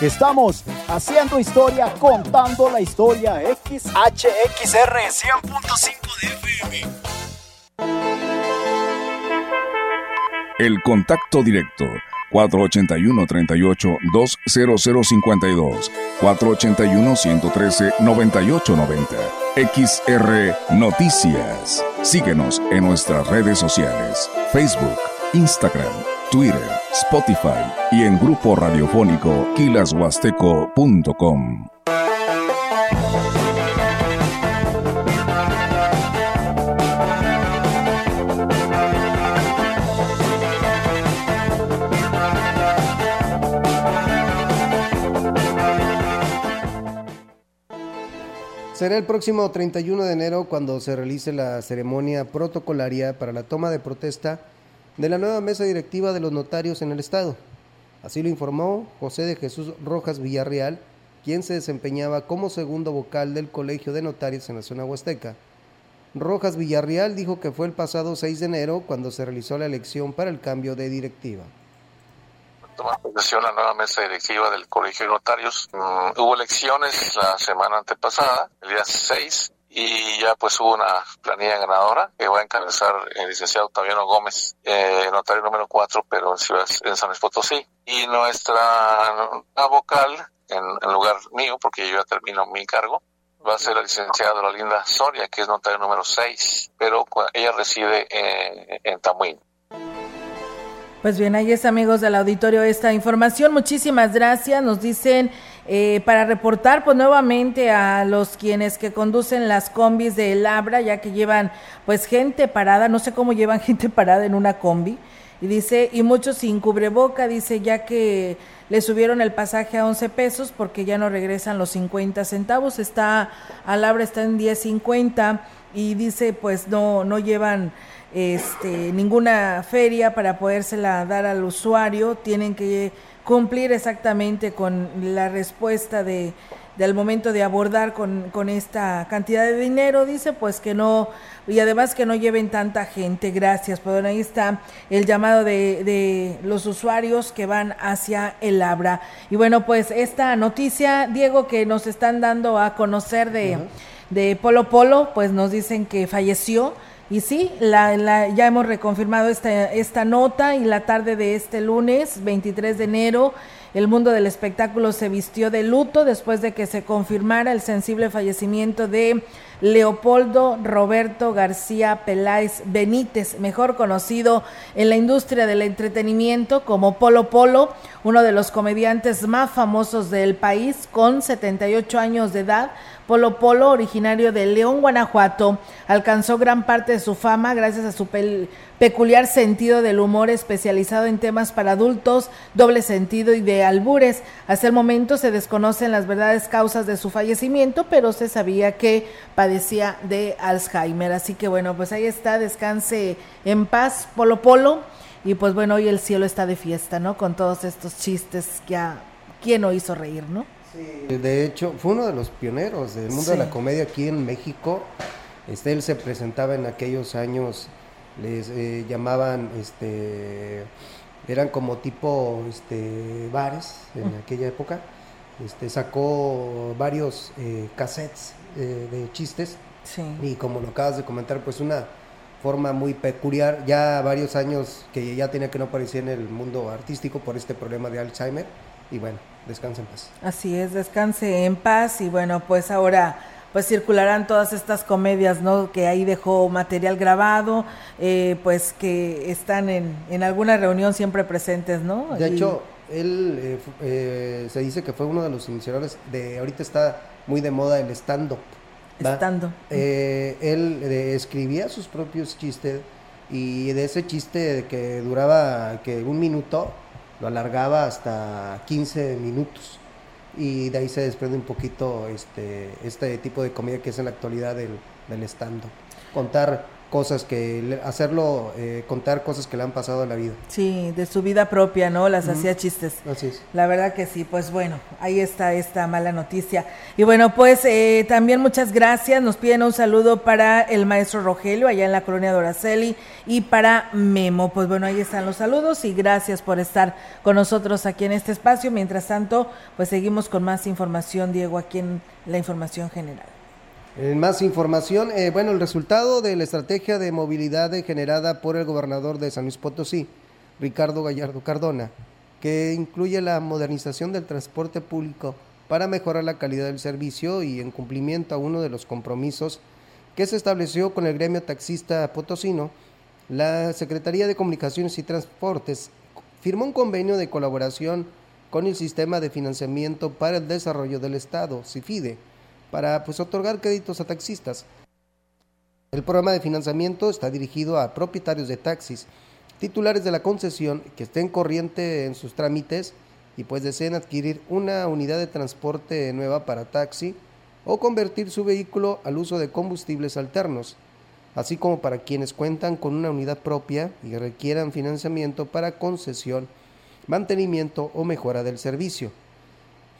Estamos haciendo historia, contando la historia. XHXR 100.5 de FM. El contacto directo 481-38-20052, 481-113-9890. XR Noticias. Síguenos en nuestras redes sociales, Facebook, Instagram, Twitter, Spotify y en grupo radiofónico kilashuasteco.com. Será el próximo 31 de enero cuando se realice la ceremonia protocolaria para la toma de protesta de la nueva mesa directiva de los notarios en el Estado. Así lo informó José de Jesús Rojas Villarreal, quien se desempeñaba como segundo vocal del Colegio de Notarios en la zona huasteca. Rojas Villarreal dijo que fue el pasado 6 de enero cuando se realizó la elección para el cambio de directiva tomar posesión la nueva mesa directiva del Colegio de Notarios. Mm, hubo elecciones la semana antepasada, el día 6, y ya pues hubo una planilla ganadora que va a encabezar el licenciado Octaviano Gómez, eh, notario número 4, pero en, Ciudad, en San Luis Potosí. Y nuestra vocal, en, lugar mío, porque yo ya termino mi cargo, va a ser la licenciada Linda Soria, que es notario número 6, pero ella reside en, en Tamuín. Pues bien, ahí es amigos del auditorio esta información. Muchísimas gracias. Nos dicen eh, para reportar pues nuevamente a los quienes que conducen las combis de Labra, ya que llevan pues gente parada, no sé cómo llevan gente parada en una combi. Y dice, y muchos sin cubreboca, dice, ya que le subieron el pasaje a 11 pesos porque ya no regresan los 50 centavos. Está, a Labra está en 10.50 y dice, pues no, no llevan este, ninguna feria para podérsela dar al usuario, tienen que cumplir exactamente con la respuesta de del momento de abordar con, con, esta cantidad de dinero, dice, pues que no, y además que no lleven tanta gente, gracias. Pues ahí está el llamado de, de los usuarios que van hacia el Abra. Y bueno, pues esta noticia, Diego, que nos están dando a conocer de, de Polo Polo, pues nos dicen que falleció y sí, la, ya hemos reconfirmado esta, esta nota y la tarde de este lunes, 23 de enero, el mundo del espectáculo se vistió de luto después de que se confirmara el sensible fallecimiento de Leopoldo Roberto García Peláez Benítez, mejor conocido en la industria del entretenimiento como Polo Polo, uno de los comediantes más famosos del país, con 78 años de edad. Polo Polo, originario de León, Guanajuato, alcanzó gran parte de su fama gracias a su peculiar sentido del humor especializado en temas para adultos, doble sentido y de albures. Hasta el momento se desconocen las verdaderes causas de su fallecimiento, pero se sabía que padecía de Alzheimer. Así que bueno, pues ahí está, descanse en paz, Polo Polo. Y pues bueno, hoy el cielo está de fiesta, ¿no? Con todos estos chistes que a quién no hizo reír, ¿no? De hecho, fue uno de los pioneros del mundo de la comedia aquí en México. Este, él se presentaba en aquellos años, les eh, llamaban, este, eran como tipo este, bares en aquella época. Este, sacó varios eh, cassettes eh, de chistes. Y como lo acabas de comentar, pues una forma muy peculiar, ya varios años que ya tenía que no aparecía en el mundo artístico por este problema de Alzheimer. Y bueno, descanse en paz. Así es, descanse en paz. Y bueno, pues ahora pues circularán todas estas comedias, ¿no? Que ahí dejó material grabado, eh, pues que están en, en alguna reunión siempre presentes, ¿no? De hecho, él eh, eh, se dice que fue uno de los iniciadores de, ahorita está muy de moda el stand-up. Stand-up. él escribía sus propios chistes y de ese chiste que duraba que un minuto, lo alargaba hasta 15 minutos y de ahí se desprende un poquito este, este tipo de comedia que es en la actualidad del, del. Contar cosas que hacerlo eh, contar cosas que le han pasado en la vida. Sí de su vida propia no las hacía chistes. Así es. La verdad que sí pues bueno ahí está esta mala noticia. Y bueno pues eh, también muchas gracias. Nos piden un saludo para el maestro Rogelio allá en la colonia Doraceli y para Memo. Pues bueno ahí están los saludos y gracias por estar con nosotros aquí en este espacio. Mientras tanto pues seguimos con más información Diego aquí en la información general más información, eh, bueno, el resultado de la estrategia de movilidad generada por el gobernador de San Luis Potosí, Ricardo Gallardo Cardona, que incluye la modernización del transporte público para mejorar la calidad del servicio y en cumplimiento a uno de los compromisos que se estableció con el gremio taxista potosino, la Secretaría de Comunicaciones y Transportes firmó un convenio de colaboración con el Sistema de Financiamiento para el Desarrollo del Estado, CIFIDE, para pues, otorgar créditos a taxistas. El programa de financiamiento está dirigido a propietarios de taxis, titulares de la concesión que estén corriente en sus trámites y pues deseen adquirir una unidad de transporte nueva para taxi o convertir su vehículo al uso de combustibles alternos, así como para quienes cuentan con una unidad propia y requieran financiamiento para concesión, mantenimiento o mejora del servicio.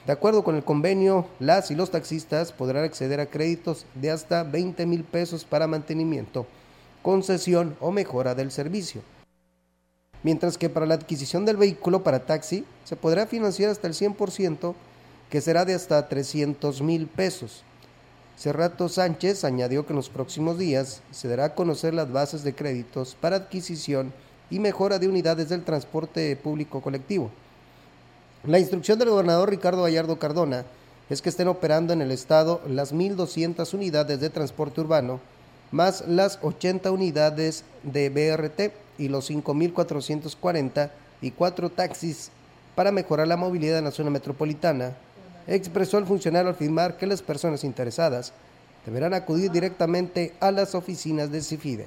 De acuerdo con el convenio, las y los taxistas podrán acceder a créditos de hasta 20 mil pesos para mantenimiento, concesión o mejora del servicio. Mientras que para la adquisición del vehículo para taxi se podrá financiar hasta el 100%, que será de hasta 300 mil pesos. Cerrato Sánchez añadió que en los próximos días se dará a conocer las bases de créditos para adquisición y mejora de unidades del transporte público colectivo. La instrucción del gobernador Ricardo Gallardo Cardona es que estén operando en el estado las 1.200 unidades de transporte urbano, más las 80 unidades de BRT y los 5.440 y cuatro taxis para mejorar la movilidad en la zona metropolitana, expresó el funcionario al afirmar que las personas interesadas deberán acudir directamente a las oficinas de CIFIDE.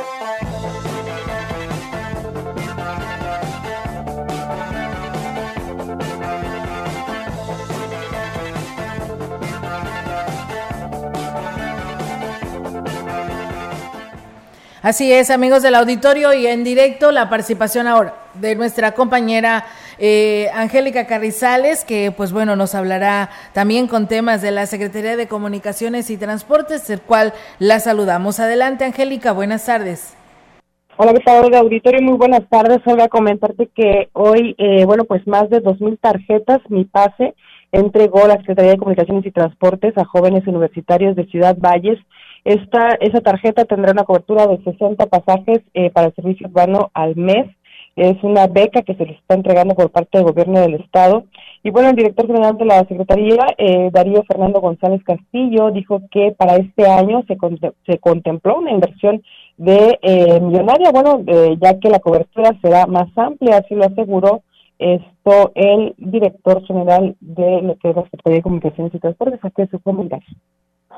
Así es, amigos del auditorio y en directo la participación ahora de nuestra compañera eh, Angélica Carrizales, que pues bueno, nos hablará también con temas de la Secretaría de Comunicaciones y Transportes, el cual la saludamos. Adelante, Angélica, buenas tardes. Hola, ¿qué tal, auditorio? Muy buenas tardes. Voy a comentarte que hoy, eh, bueno, pues más de 2.000 tarjetas, mi pase, entregó la Secretaría de Comunicaciones y Transportes a jóvenes universitarios de Ciudad Valles. Esta, esa tarjeta tendrá una cobertura de 60 pasajes eh, para el servicio urbano al mes. Es una beca que se les está entregando por parte del gobierno del estado. Y bueno, el director general de la Secretaría, eh, Darío Fernando González Castillo, dijo que para este año se, se contempló una inversión de eh, millonaria, bueno, eh, ya que la cobertura será más amplia, así lo aseguró esto el director general de la Secretaría de Comunicaciones y Transportes, aquí es su comentario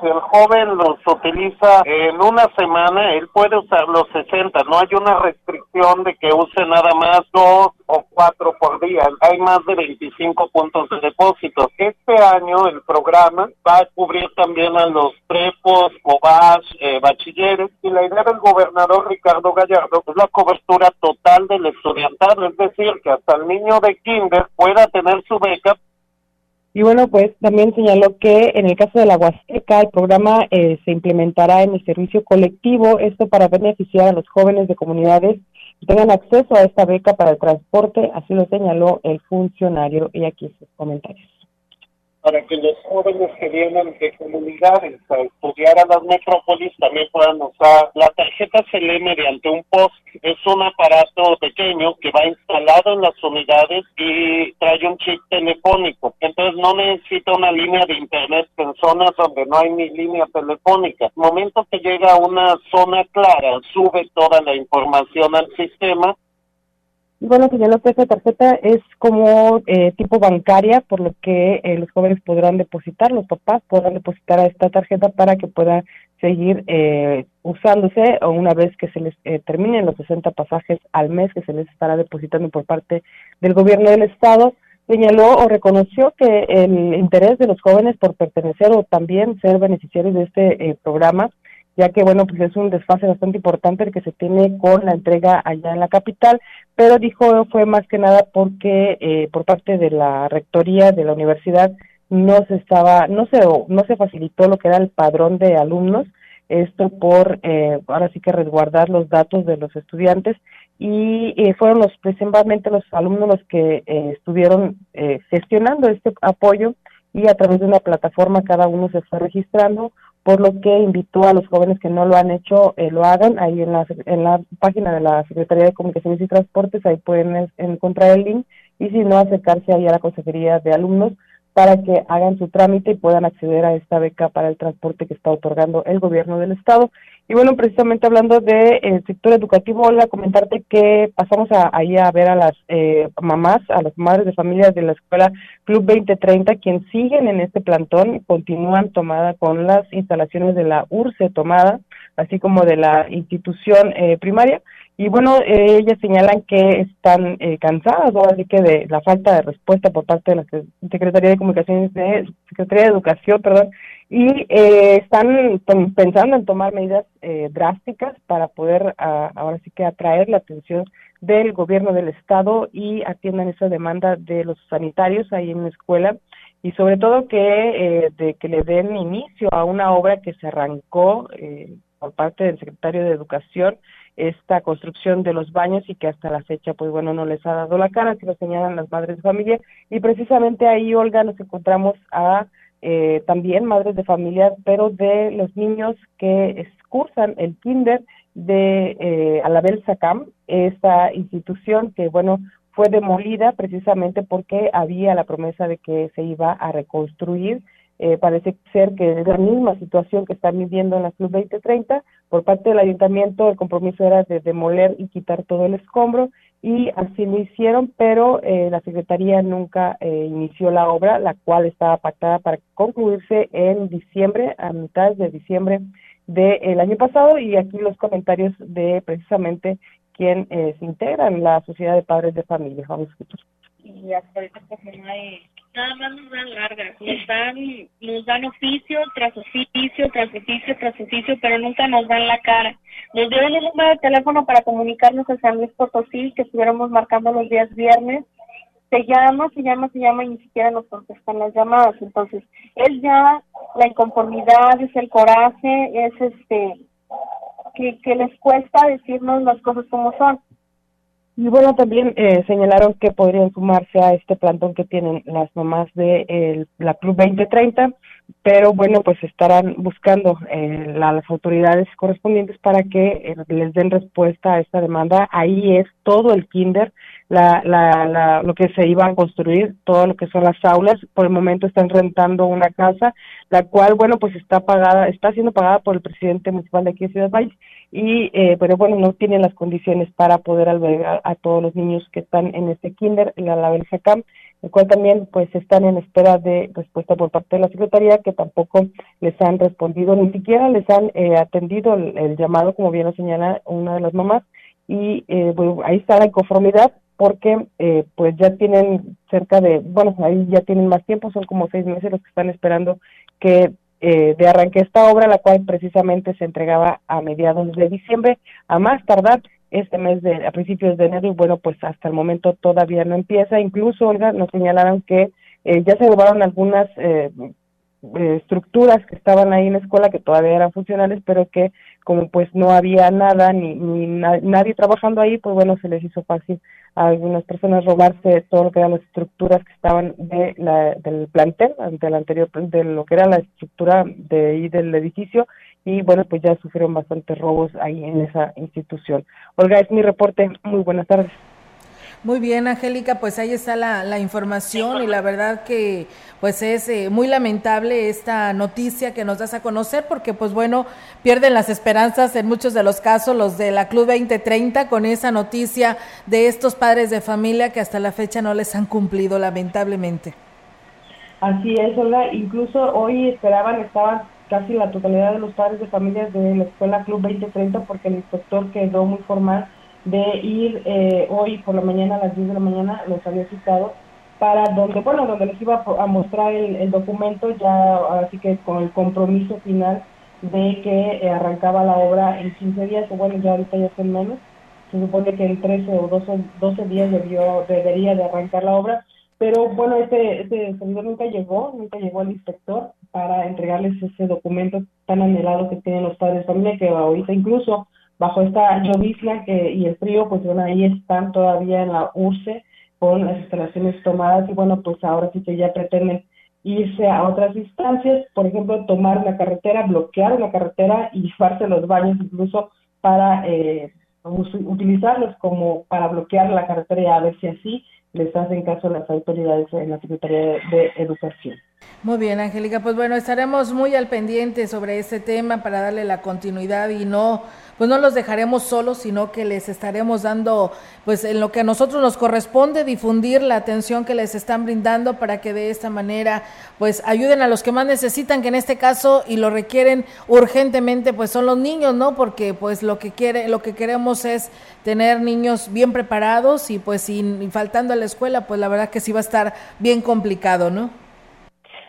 Si el joven los utiliza en una semana, él puede usar los 60. No hay una restricción de que use nada más dos o cuatro por día. Hay más de 25 puntos de depósito. Este año el programa va a cubrir también a los prepos, cobas, eh, bachilleres y la idea del gobernador Ricardo Gallardo es la cobertura total del estudiantado, es decir, que hasta el niño de kinder pueda tener su beca y bueno, pues también señaló que en el caso de la Huasteca, el programa eh, se implementará en el servicio colectivo, esto para beneficiar a los jóvenes de comunidades que tengan acceso a esta beca para el transporte, así lo señaló el funcionario. Y aquí sus comentarios para que los jóvenes que vienen de comunidades a estudiar a las metrópolis también puedan usar. La tarjeta se lee mediante un post. Es un aparato pequeño que va instalado en las unidades y trae un chip telefónico. Entonces no necesita una línea de internet en zonas donde no hay ni línea telefónica. El momento que llega a una zona clara, sube toda la información al sistema bueno, señaló que esa tarjeta es como eh, tipo bancaria, por lo que eh, los jóvenes podrán depositar, los papás podrán depositar a esta tarjeta para que pueda seguir eh, usándose o una vez que se les terminen los 60 pasajes al mes que se les estará depositando por parte del gobierno del estado señaló o reconoció que el interés de los jóvenes por pertenecer o también ser beneficiarios de este programa ya que bueno, pues es un desfase bastante importante el que se tiene con la entrega allá en la capital, pero dijo fue más que nada porque eh, por parte de la rectoría de la universidad no se estaba, no se, no se facilitó lo que era el padrón de alumnos, esto por eh, ahora sí que resguardar los datos de los estudiantes y eh, fueron los principalmente los alumnos los que estuvieron gestionando este apoyo y a través de una plataforma cada uno se fue registrando por lo que invitó a los jóvenes que no lo han hecho, eh, lo hagan. Ahí en la, en la página de la Secretaría de Comunicaciones y Transportes, ahí pueden encontrar el link, y si no, acercarse ahí a la Consejería de Alumnos para que hagan su trámite y puedan acceder a esta beca para el transporte que está otorgando el gobierno del estado. Y bueno, precisamente hablando del de, sector educativo, Olga, comentarte que pasamos ahí a ver a las eh, mamás, a las madres de familias de la escuela Club 2030, quien siguen en este plantón, continúan tomada con las instalaciones de la URCE tomada, así como de la institución eh, primaria. Y bueno, eh, ellas señalan que están eh, cansadas, ¿no? así que de la falta de respuesta por parte de la Secretaría de Comunicaciones, de Secretaría de Educación, perdón, y eh, están pensando en tomar medidas eh, drásticas para poder ah, ahora sí que atraer la atención del gobierno del estado y atiendan esa demanda de los sanitarios ahí en la escuela y sobre todo que eh, de que le den inicio a una obra que se arrancó por parte del secretario de Educación esta construcción de los baños y que hasta la fecha, pues bueno, no les ha dado la cara, así lo señalan las madres de familia. Y precisamente ahí, Olga, nos encontramos a eh, también madres de familia, pero de los niños que cursan el kinder de eh, Alabel Sacam, esta institución que, bueno, fue demolida precisamente porque había la promesa de que se iba a reconstruir eh, parece ser que es la misma situación que están viviendo en la Club 2030. Por parte del ayuntamiento, el compromiso era de demoler y quitar todo el escombro, y así lo hicieron, pero eh, la Secretaría nunca eh, inició la obra, la cual estaba pactada para concluirse en diciembre, a mitad de diciembre del año pasado, y aquí los comentarios de precisamente quien se integra en la Sociedad de Padres de Familia. Vamos a escuchar. Y hasta ahorita pues no hay nada más nos dan largas, nos dan, nos dan oficio tras oficio, tras oficio, tras oficio, pero nunca nos dan la cara. Nos dieron un número de teléfono para comunicarnos a San Luis Potosí, que estuviéramos marcando los días viernes. Se llama, se llama, se llama y ni siquiera nos contestan las llamadas. Entonces, es ya la inconformidad, es el coraje, es este, que, que les cuesta decirnos las cosas como son. Y bueno, también eh, señalaron que podrían sumarse a este plantón que tienen las mamás de la Club 2030, pero bueno, pues estarán buscando eh, las autoridades correspondientes para que eh, les den respuesta a esta demanda. Ahí es todo el kinder, la, la, la, lo que se iba a construir, todo lo que son las aulas. Por el momento están rentando una casa, la cual, bueno, pues está pagada, está siendo pagada por el presidente municipal de aquí de Ciudad Valle y eh, pero bueno no tienen las condiciones para poder albergar a todos los niños que están en este kinder en la Label Camp el cual también pues están en espera de respuesta por parte de la Secretaría, que tampoco les han respondido, ni siquiera les han eh, atendido el, llamado, como bien lo señala una de las mamás, y eh, ahí está la inconformidad porque eh, pues ya tienen cerca de, bueno, ahí ya tienen más tiempo, son como seis meses los que están esperando que eh, de arranque esta obra, la cual precisamente se entregaba a mediados de diciembre, a más tardar este mes de a principios de enero. Y bueno pues hasta el momento todavía no empieza. Incluso Olga nos señalaron que eh, ya se robaron algunas eh, estructuras que estaban ahí en la escuela que todavía eran funcionales pero que como pues no había nada ni, ni nadie trabajando ahí pues bueno se les hizo fácil a algunas personas robarse todo lo que eran las estructuras que estaban de la, del plantel del anterior de lo que era la estructura de ahí del edificio y bueno, pues ya sufrieron bastantes robos ahí en esa institución. Olga, es mi reporte. Muy buenas tardes. Muy bien, Angélica, pues ahí está la, información y la verdad que pues es eh, muy lamentable esta noticia que nos das a conocer porque pues bueno, pierden las esperanzas en muchos de los casos los de la Club 2030 con esa noticia de estos padres de familia que hasta la fecha no les han cumplido lamentablemente. Así es, Olga, incluso hoy esperaban, estaban casi la totalidad de los padres de familias de la escuela Club 2030 porque el inspector quedó muy formal de ir eh, hoy por la mañana a las 10 de la mañana, los había citado para donde, bueno, donde les iba a mostrar el, documento ya así que con el compromiso final de que eh, arrancaba la obra en 15 días, o bueno, ya ahorita ya son menos, se supone que en 13 o 12, 12 días debió, debería de arrancar la obra, pero bueno, ese, ese servidor nunca llegó, nunca llegó al inspector para entregarles ese documento tan anhelado que tienen los padres de familia, que ahorita incluso bajo esta llovizna que, y el frío, pues bueno, ahí están todavía en la URCE con las instalaciones tomadas y bueno, pues ahora sí que ya pretenden irse a otras instancias, por ejemplo, tomar una carretera, bloquear una carretera y llevarse los baños incluso para eh, utilizarlos como para bloquear la carretera y a ver si así les hacen caso las autoridades en la Secretaría de Educación. Muy bien, Angélica. Pues bueno, estaremos muy al pendiente sobre este tema para darle la continuidad y no, pues no los dejaremos solos, sino que les estaremos dando, pues en lo que a nosotros nos corresponde, difundir la atención que les están brindando para que de esta manera, pues ayuden a los que más necesitan, que en este caso y lo requieren urgentemente, pues son los niños, ¿no? Porque pues lo que quiere, lo que queremos es tener niños bien preparados y pues sin faltando a la escuela, pues la verdad que sí va a estar bien complicado, ¿no?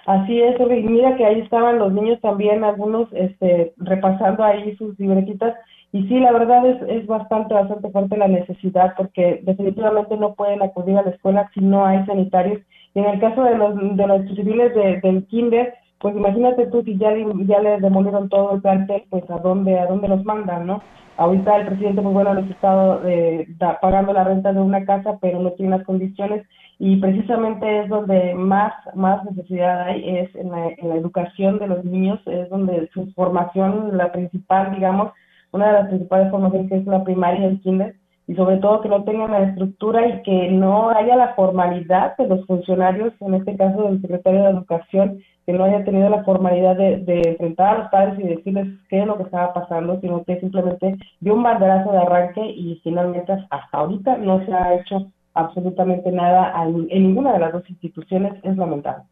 Así es, y mira que ahí estaban los niños también, algunos este, repasando ahí sus libretitas. Y sí, la verdad es, es bastante, bastante fuerte la necesidad porque definitivamente no pueden acudir a la escuela si no hay sanitarios. Y en el caso de los, de los civiles de, del kinder, pues imagínate tú si ya, ya le demolieron todo el plantel, pues a dónde, a dónde los mandan, ¿no? Ahorita el presidente, muy bueno, les estado eh, pagando la renta de una casa, pero no tiene las condiciones y precisamente es donde más, más necesidad hay, es en la, educación de los niños, es donde su formación, la principal, digamos, una de las principales formaciones que es la primaria, el kinder, y sobre todo que no tengan la estructura y que no haya la formalidad de los funcionarios, en este caso del secretario de Educación, que no haya tenido la formalidad de, de enfrentar a los padres y decirles qué es lo que estaba pasando, sino que simplemente dio un banderazo de arranque y finalmente hasta ahorita no se ha hecho absolutamente nada en ninguna de las dos instituciones, es lamentable.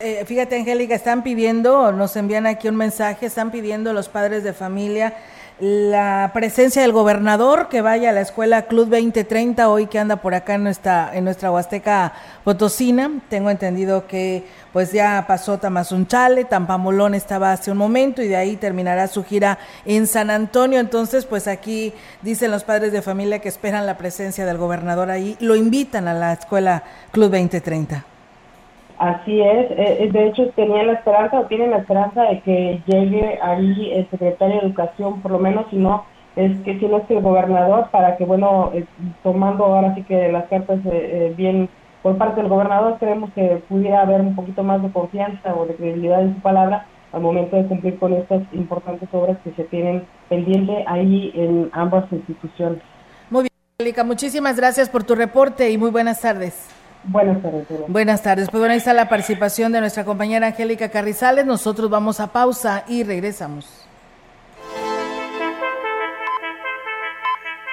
Eh, fíjate, Angélica, están pidiendo, nos envían aquí un mensaje, están pidiendo los padres de familia la presencia del gobernador que vaya a la escuela Club 2030 hoy que anda por acá en nuestra en nuestra Huasteca Potosina. Tengo entendido que pues ya pasó Tamazunchale, Tampamolón estaba hace un momento y de ahí terminará su gira en San Antonio. Entonces, pues aquí dicen los padres de familia que esperan la presencia del gobernador ahí, lo invitan a la escuela Club 2030. Así es, eh, eh, de hecho tenían la esperanza o tienen la esperanza de que llegue ahí el secretario de Educación, por lo menos si no es que si no es el gobernador, para que bueno, eh, tomando ahora sí que las cartas bien por parte del gobernador, creemos que pudiera haber un poquito más de confianza o de credibilidad en su palabra al momento de cumplir con estas importantes obras que se tienen pendiente ahí en ambas instituciones. Muy bien, Angélica, muchísimas gracias por tu reporte y muy buenas tardes. Buenas tardes. Buenas tardes. Pues bueno, ahí está la participación de nuestra compañera Angélica Carrizales. Nosotros vamos a pausa y regresamos.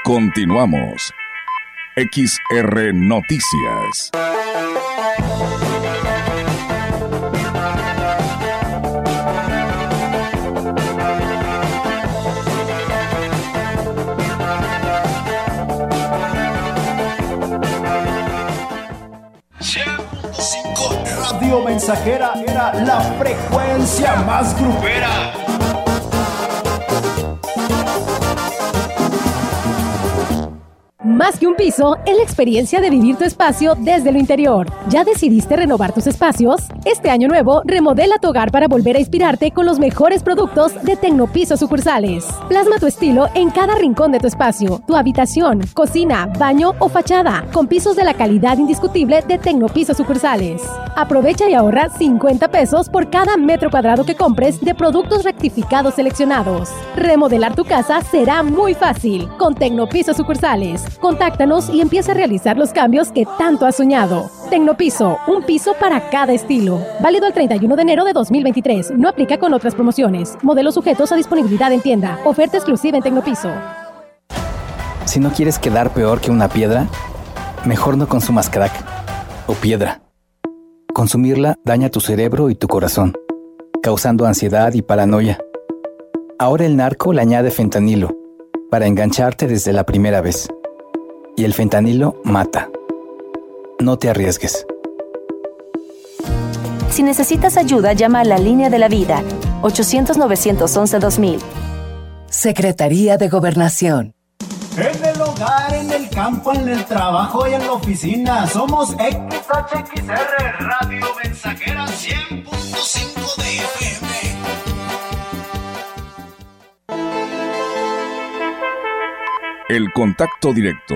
Continuamos. XR Noticias. Mensajera era la frecuencia más grupera. Más que un piso, es la experiencia de vivir tu espacio desde lo interior. ¿Ya decidiste renovar tus espacios? Este año nuevo, remodela tu hogar para volver a inspirarte con los mejores productos de Tecnopiso sucursales. Plasma tu estilo en cada rincón de tu espacio, tu habitación, cocina, baño o fachada, con pisos de la calidad indiscutible de Tecnopiso sucursales. Aprovecha y ahorra 50 pesos por cada metro cuadrado que compres de productos rectificados seleccionados. Remodelar tu casa será muy fácil con Tecnopiso sucursales. Contáctanos y empieza a realizar los cambios que tanto has soñado. Tecnopiso, un piso para cada estilo. Válido el 31 de enero de 2023. No aplica con otras promociones. Modelos sujetos a disponibilidad en tienda. Oferta exclusiva en Tecnopiso. Si no quieres quedar peor que una piedra, mejor no consumas crack o piedra. Consumirla daña tu cerebro y tu corazón, causando ansiedad y paranoia. Ahora el narco le añade fentanilo para engancharte desde la primera vez y el fentanilo mata. No te arriesgues. Si necesitas ayuda, llama a la línea de la vida 800-911-2000. Secretaría de Gobernación. En el hogar, en el campo, en el trabajo y en la oficina, somos XHXR Radio Mensajera 100.5 de FM. El contacto directo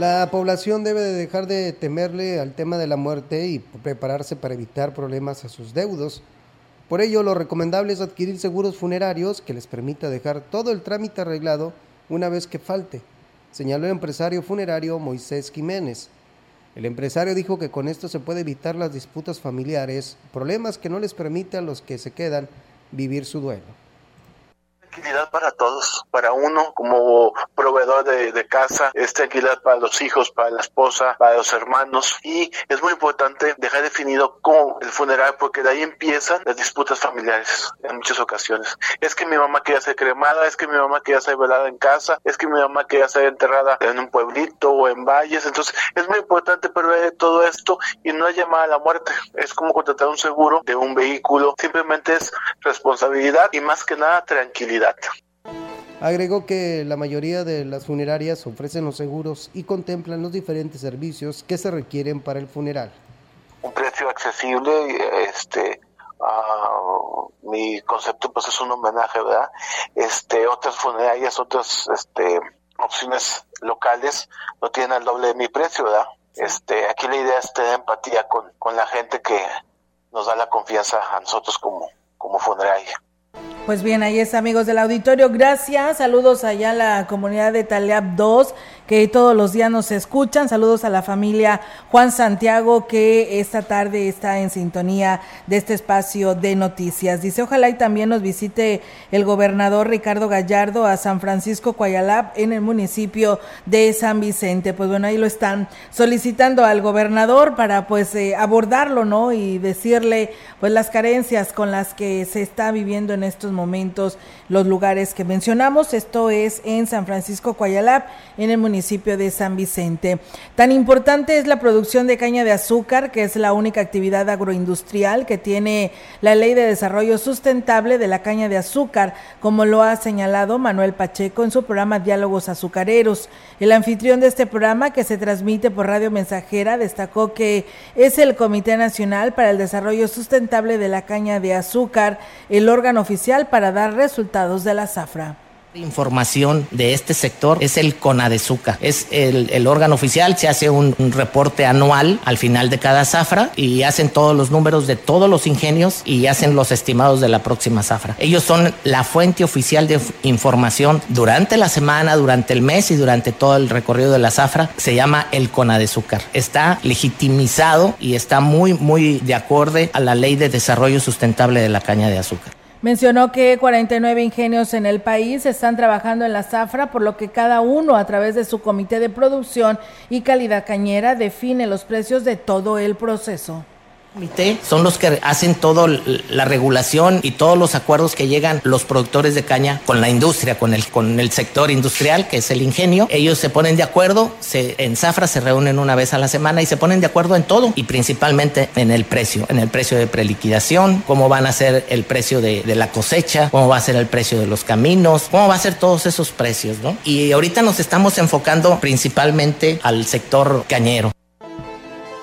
La población debe de dejar de temerle al tema de la muerte y prepararse para evitar problemas a sus deudos. Por ello, lo recomendable es adquirir seguros funerarios que les permita dejar todo el trámite arreglado una vez que falte, señaló el empresario funerario Moisés Jiménez. El empresario dijo que con esto se puede evitar las disputas familiares, problemas que no les permite a los que se quedan vivir su duelo tranquilidad para todos, para uno como proveedor de, casa, es tranquilidad para los hijos, para la esposa, para los hermanos. Y es muy importante dejar definido cómo el funeral porque de ahí empiezan las disputas familiares en muchas ocasiones. Es que mi mamá quería ser cremada, es que mi mamá quería ser velada en casa, es que mi mamá quería ser enterrada en un pueblito o en valles, entonces es muy importante prever todo esto y no llamar a la muerte, es como contratar un seguro de un vehículo, simplemente es responsabilidad y más que nada tranquilidad. Agregó que la mayoría de las funerarias ofrecen los seguros y contemplan los diferentes servicios que se requieren para el funeral. Un precio accesible, este, uh, mi concepto pues es un homenaje, ¿verdad? Este, otras funerarias, otras, este, opciones locales no tienen el doble de mi precio, ¿verdad? Este, aquí la idea es tener empatía con, con la gente que nos da la confianza a nosotros como, como funeraria. Pues bien, ahí es amigos del auditorio. Gracias. Saludos allá a la comunidad de Taleab 2 que todos los días nos escuchan. Saludos a la familia Juan Santiago que esta tarde está en sintonía de este espacio de noticias. Dice, ojalá y también nos visite el gobernador Ricardo Gallardo a San Francisco Coyalab en el municipio de San Vicente. Pues bueno, ahí lo están solicitando al gobernador para pues eh, abordarlo, ¿no? Y decirle pues las carencias con las que se está viviendo en estos momentos los lugares que mencionamos. Esto es en San Francisco Coyalab, en el municipio municipio de San Vicente. Tan importante es la producción de caña de azúcar, que es la única actividad agroindustrial que tiene la Ley de Desarrollo Sustentable de la Caña de Azúcar, como lo ha señalado Manuel Pacheco en su programa Diálogos Azucareros. El anfitrión de este programa, que se transmite por Radio Mensajera, destacó que es el Comité Nacional para el Desarrollo Sustentable de la Caña de Azúcar, el órgano oficial para dar resultados de la zafra Información de este sector es el CONADEZUCA. Es el, el órgano oficial, se hace un, reporte anual al final de cada zafra y hacen todos los números de todos los ingenios y hacen los estimados de la próxima zafra. Ellos son la fuente oficial de información durante la semana, durante el mes y durante todo el recorrido de la zafra. Se llama el CONADEZUCAR. Está legitimizado y está muy, muy de acorde a la ley de desarrollo sustentable de la caña de azúcar. Mencionó que 49 ingenios en el país están trabajando en la zafra, por lo que cada uno a través de su comité de producción y calidad cañera define los precios de todo el proceso comité son los que hacen toda la regulación y todos los acuerdos que llegan los productores de caña con la industria, con el, con el sector industrial, que es el ingenio. Ellos se ponen de acuerdo, se, en Zafra se reúnen una vez a la semana y se ponen de acuerdo en todo y principalmente en el precio, en el precio de preliquidación, cómo van a ser el precio de, de la cosecha, cómo va a ser el precio de los caminos, cómo va a ser todos esos precios, ¿no? Y ahorita nos estamos enfocando principalmente al sector cañero.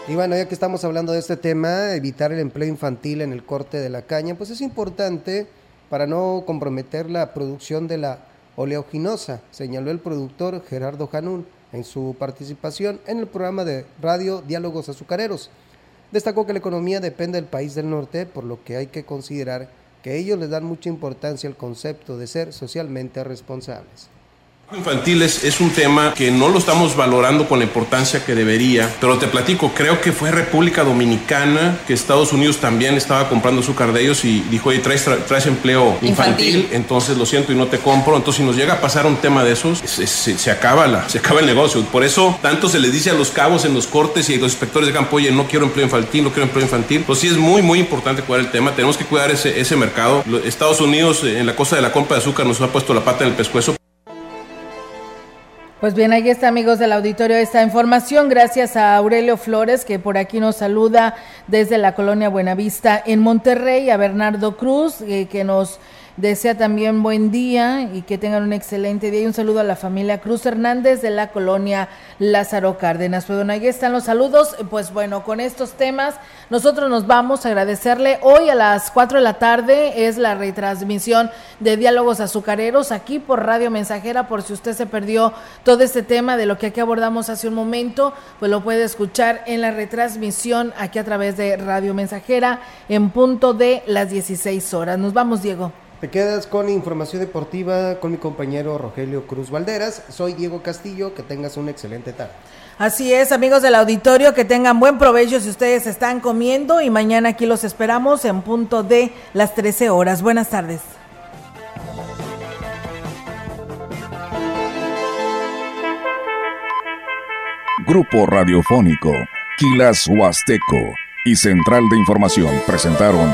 Y bueno, ya que estamos hablando de este tema, evitar el empleo infantil en el corte de la caña, pues es importante para no comprometer la producción de la oleoginosa, señaló el productor Gerardo Janún en su participación en el programa de radio Diálogos Azucareros. Destacó que la economía depende del país del norte, por lo que hay que considerar que ellos les dan mucha importancia al concepto de ser socialmente responsables infantiles es un tema que no lo estamos valorando con la importancia que debería, pero te platico, creo que fue República Dominicana que Estados Unidos también estaba comprando azúcar de ellos y dijo, oye, traes, traes empleo infantil, infantil, entonces lo siento y no te compro. Entonces, si nos llega a pasar un tema de esos, se, se, se, acaba la, se acaba el negocio. Por eso, tanto se le dice a los cabos en los cortes y a los inspectores de campo, oye, no quiero empleo infantil, no quiero empleo infantil. Pues sí, es muy, muy importante cuidar el tema. Tenemos que cuidar ese, ese mercado. Estados Unidos, en la cosa de la compra de azúcar, nos ha puesto la pata en el pescuezo. Pues bien, ahí está, amigos del auditorio, esta información. Gracias a Aurelio Flores, que por aquí nos saluda desde la colonia Buenavista en Monterrey, a Bernardo Cruz, eh, que nos desea también buen día y que tengan un excelente día. Y un saludo a la familia Cruz Hernández de la colonia Lázaro Cárdenas. Pues bueno, ahí están los saludos. Pues bueno, con estos temas nosotros nos vamos a agradecerle. Hoy a las 4 de la tarde es la retransmisión de Diálogos Azucareros aquí por Radio Mensajera. Por si usted se perdió todo este tema de lo que aquí abordamos hace un momento, pues lo puede escuchar en la retransmisión aquí a través de Radio Mensajera en punto de las 16 horas. Nos vamos, Diego. Te quedas con información deportiva con mi compañero Rogelio Cruz Valderas. Soy Diego Castillo, que tengas una excelente tarde. Así es, amigos del auditorio, que tengan buen provecho si ustedes están comiendo y mañana aquí los esperamos en punto de las 13 horas. Buenas tardes. Grupo Radiofónico, Quilas Huasteco y Central de Información presentaron